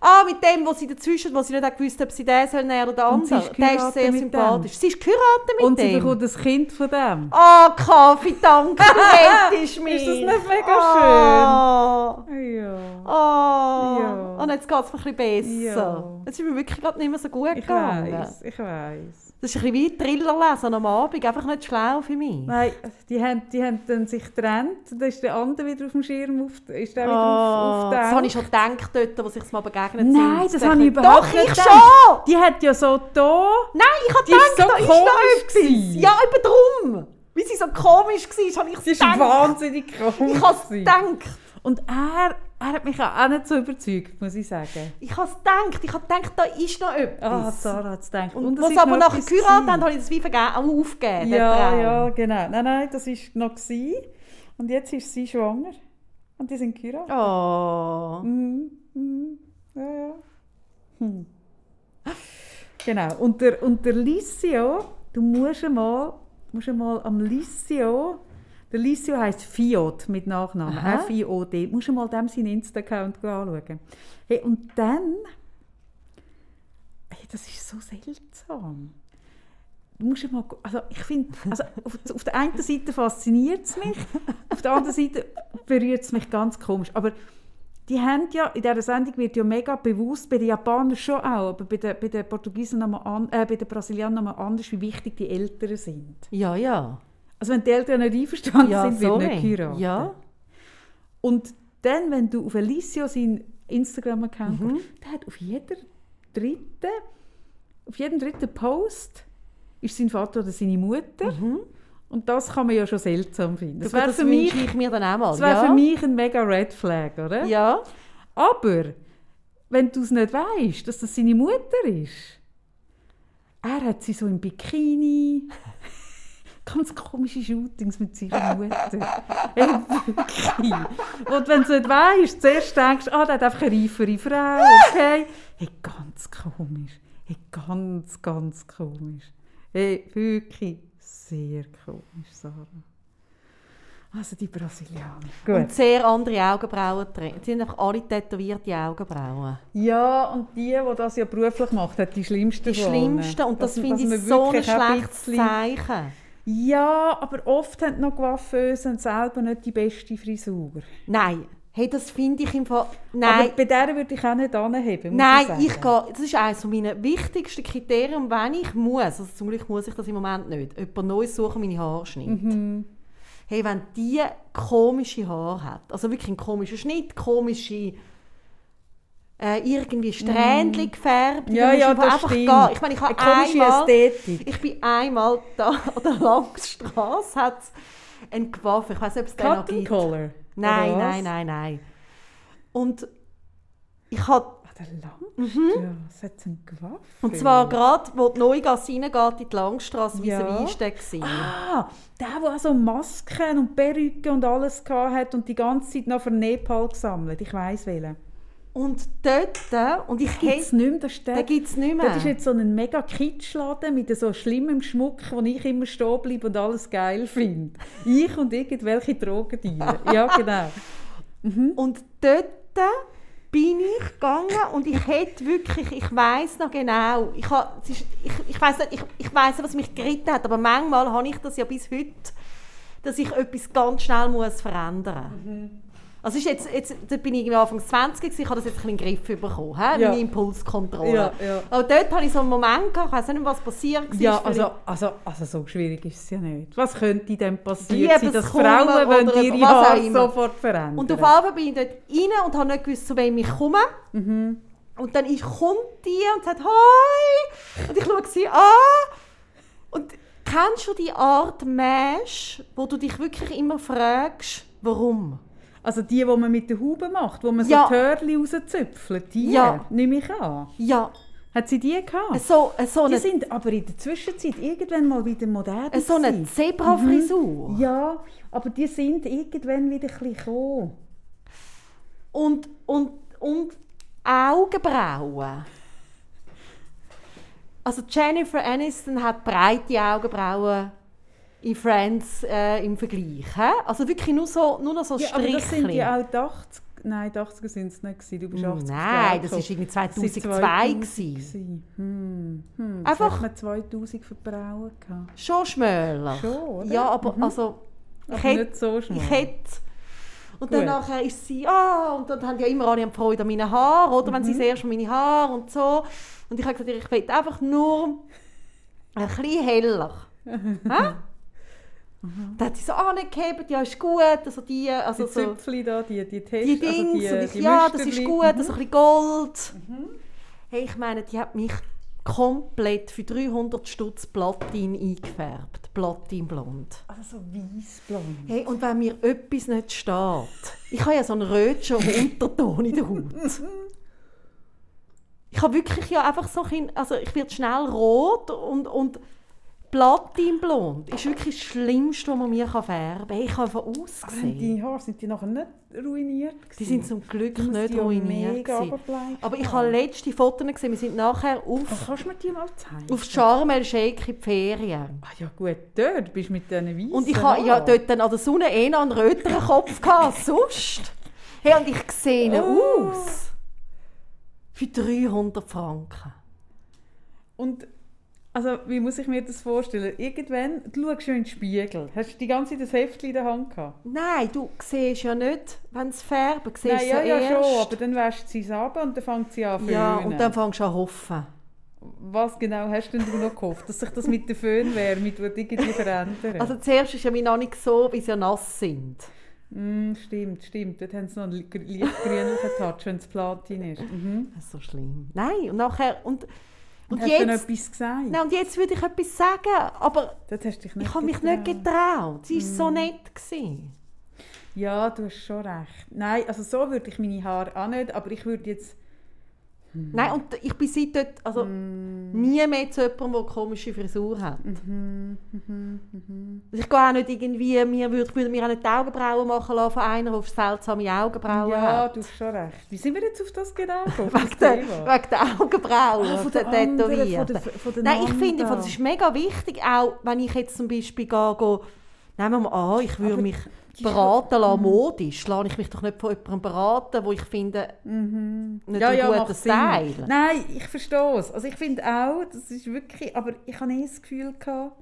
Ah, mit dem, wo sie dazwischen, wo sie nicht auch gewusst ob sie den soll nehmen oder den Und sie anderen. ist Der ist sehr sympathisch. Sie ist geheiratet mit und sie dem. bekommt ein Kind von dem. Oh, Kaffee, danke, du hättest mich. Ist das nicht mega oh. Ja. Oh. Ja. Und jetzt geht es mir ein bisschen besser. Ja. Jetzt ist mir wirklich gerade nicht mehr so gut Ich gegangen. weiß, ich weiß. Das ist ein bisschen wie Thriller lesen am Abend. Einfach nicht schlau für mich. Nein, die haben, die haben dann sich getrennt. Da ist der andere wieder auf dem Schirm, auf, ist der wieder Oh, auf, auf der das habe ich schon gedacht, dort, wo sich mal begegnet Nein, sind. das habe ich überhaupt Doch, nicht ich gedacht. schon! Die hat ja so da. Nein, ich habe gedacht, so da ist komisch noch etwas. Ja, eben drum. Wie sie so komisch war, habe ich Sie ist gedacht. wahnsinnig komisch. Ich habe es gedacht. Und er, er hat mich auch nicht so überzeugt, muss ich sagen. Ich habe gedacht. Ich habe gedacht, da ist noch Ah, etwas. Sarah hat es gedacht. Und, es was aber nachher geheiratet haben, habe ich das wie vergeben, auch aufgegeben. Ja, ja, genau. Nein, nein, das war noch. Gewesen. Und jetzt ist sie schwanger. Und die sind geheiratet. Oh. Mhm. Mhm. Ja, ja. Hm. Genau. Und der, und der Licio, du musst einmal, musst einmal am Licio, der Licio heisst Fiot mit Nachnamen. F-I-O-D, musst du mal dem seinen Insta-Account anschauen. Hey, und dann, hey, das ist so seltsam. Du musst mal, also ich finde, also auf, auf der einen Seite fasziniert es mich, auf der anderen Seite berührt es mich ganz komisch. Aber die haben ja, in dieser Sendung wird ja mega bewusst, bei den Japanern schon auch, aber bei den, bei den Portugiesen nochmal an, äh, bei den Brasilianern nochmal anders, wie wichtig die Eltern sind. Ja, ja. Also wenn die Eltern nicht einverstanden Ja, sind, wird so nicht geheiratet. Ja. Und dann, wenn du auf Alicio seinen Instagram-Account Mhm. guckst, der hat auf jeder dritten, auf jedem dritten Post ist sein Vater oder seine Mutter. Mhm. Und das kann man ja schon seltsam finden. Das, wäre für, mich, ich mir dann auch mal. das wär ja. für mich ein mega Red Flag, oder? Ja. Aber, wenn du es nicht weißt, dass das seine Mutter ist, er hat sie so im Bikini, <laughs> ganz komische Shootings mit seiner Mutter. <laughs> Ey, wirklich. Und wenn du nicht weißt, zuerst denkst du, ah, der hat einfach eine reifere Frau, okay? Hey, ganz komisch. Hey, ganz, ganz komisch. Hey, wirklich sehr komisch, Sarah. Also die Brasilianer. Und sehr andere Augenbrauen drin. Sie sind einfach alle tätowierte Augenbrauen. Ja, und die, die das ja beruflich macht, hat die schlimmsten Die schlimmsten. Und das Dass- finde ich so ein schlechtes Zeichen. Ja, aber oft haben noch Coiffeusen selber nicht die beste Frisur. Nein. Hey, das finde ich im Fall... Nein. Aber bei der würde ich auch nicht anheben, Nein, ich, ich gehe, das ist eines meiner wichtigsten Kriterien, wenn ich muss, also zum Glück muss ich das im Moment nicht, jemand Neues suchen, meine Haarschnitt. Mhm. Hey, wenn die komische Haare hat, also wirklich einen komischen Schnitt, komische, äh, irgendwie gefärbt, Mhm. Ja, dann ja, du das einfach stimmt. gehen. Ich meine, ich habe einmal, Ästhetik. ich bin einmal da an der Langstrasse, hat es einen Coiffeur, ich weiß nicht, ob es den noch gibt. Color? Nein, was? nein, nein, nein. Und ich habe der Langstrasse hat einen Coiffeur. Und zwar gerade, wo die Neugasse reingeht, in die Langstrasse, wie Ja. ja. vis Ah, der, der auch so Masken und Perücken und alles hat und die ganze Zeit noch für Nepal gesammelt. Ich weiss welchen. Und dort, und ich Gibt's hätte, nicht mehr, der- den gibt es nicht mehr. Das ist jetzt so ein mega Kitschladen mit so schlimmem Schmuck, wo ich immer stehen bleibe und alles geil finde. Ich und irgendwelche Drogendealer. <laughs> Ja, genau. und dort bin ich gegangen und ich hätte wirklich, ich weiß noch genau, ich, ha- es ist, ich, ich weiß nicht, ich, ich weiss nicht, was mich geritten hat, aber manchmal habe ich das ja bis heute, dass ich etwas ganz schnell muss verändern Also ist jetzt, jetzt, dort bin ich irgendwie Anfang 20 gewesen, ich habe das jetzt ein in den Griff bekommen, he? Ja. meine Impulskontrolle. Ja, ja. Aber dort hatte ich so einen Moment, gehabt, ich weiß nicht, was passiert war. Ja, also, also, also so schwierig ist es ja nicht. Was könnte denn passieren, Liebeskummer dass Frauen wollen ihre Haare sofort verändern? Und auf einmal bin ich dort rein und habe nicht gewusst, zu wem ich komme. Mhm. Und dann kommt die und sagt «Hi!» Und ich schaue sie an. Und kennst du die Art Mensch, wo du dich wirklich immer fragst, warum? Also die, die man mit der Haube macht, wo man Ja. so Törli rauszöpfelt, die Ja. nehme ich an. Ja, Hat sie die gehabt? so, so die sind aber in der Zwischenzeit irgendwann mal wieder modern so eine. Zebra-Frisur. Ja, aber die sind irgendwann wieder ein bisschen gekommen. Und, und, und Augenbrauen. Also Jennifer Aniston hat breite Augenbrauen in Friends äh, im Vergleich. Hä? Also wirklich nur, so, nur noch so Ja, aber das sind Strichchen. ja auch die 80 Nein, die 80er sind es nicht. gewesen. Du bist 80 Nein, das war irgendwie 2002. gewesen. Hm. Hm. Einfach- hat man 2000 für die Frauen gehabt. Schon schmöller. Schon, oder? Ja, aber also... Ich hätte, nicht so ich hätte... Und Gut. dann nachher ist sie, ah, und dann haben ja immer alle Freude an meinen Haaren, oder? Wenn sie Mhm. erste Mal meine Haare und so. Und ich habe gesagt, ich will einfach nur ein bisschen heller. <laughs> Hä? Mhm. Dann hat sie so angehebt, ja, ist gut, also die, also die so, Zöpfchen da, die, die Tests, die Dings, also die, und ich, die ja, das ist gut, Mhm. also ein bisschen Gold. Hey, ich meine, die hat mich komplett für 300 Stutz Platin eingefärbt, Platinblond. Also so weißblond. Hey, und wenn mir etwas nicht steht, ich habe ja so einen rötschen Unterton in der Haut. <laughs> Ich habe wirklich ja einfach so ein, also ich werde schnell rot und, und Platinblond ist wirklich das Schlimmste, was man mir färben kann. Ich habe Haben ausgesehen. die Haare, sind die nachher nicht ruiniert Die gewesen? sind zum Glück nicht die ruiniert. Aber ich habe letzte Fotos gesehen, wir sind nachher auf, kannst du mir die mal zeigen? auf Sharm el Sheikh in die Ferien. Ah ja gut, dort bist du mit diesen weißen Und ich habe ja dort dann an der Sonne eh noch einen röteren Kopf gehabt <laughs> sonst. Hey, und ich sehe Oh. aus. Für 300 Franken. Und also, wie muss ich mir das vorstellen? Irgendwann, du schaust schon in den Spiegel. Hast du die ganze Zeit das Heftchen in der Hand gehabt? Nein, du siehst ja nicht, wenn es färben. Siehst Nein, ja, ja, erst. schon, aber dann wäscht sie es ab und dann fängt sie an zu Ja, und dann fängst du an zu hoffen. Was genau hast denn du noch gehofft? Dass sich das mit der Föhnwärme irgendwie verändern? Also zuerst ist ja mir noch nicht so, wie sie ja nass sind. Mm, stimmt, stimmt. Dort haben sie noch einen leicht grünlichen Touch, wenn es Platin ist. Mhm. Das ist so schlimm. Nein, und nachher... Und, Und Hast du denn jetzt, etwas gesagt? nein, und jetzt würde ich etwas sagen, aber ich habe mich nicht getraut. Sie war Mm. so nett. Gewesen. Ja, du hast schon recht. Nein, also so würde ich meine Haare auch nicht, aber ich würde jetzt... Nein, und ich bin seitdem also Mm. nie mehr zu jemandem, der eine komische Frisur hat. Mhm, Ich gehe auch nicht irgendwie, mir würde, würde mir auch nicht die Augenbrauen machen lassen von einer, die seltsame Augenbrauen Ja, hat. du hast schon recht. Wie sind wir jetzt auf das gedacht? <laughs> Auf Wegen der, wegen der Augenbrauen, Ah, von der der Tätowierten. Nein, ich finde, das ist mega wichtig, auch wenn ich jetzt zum Beispiel gehe, gehe nehmen wir mal an, ich würde mich beraten lassen, modisch, lasse ich mich doch nicht von jemandem beraten, wo ich finde, nicht Mhm. ja, ein ja, guter. Style. Nein, ich verstehe es. Also ich finde auch, das ist wirklich, aber ich habe nie das Gefühl gehabt,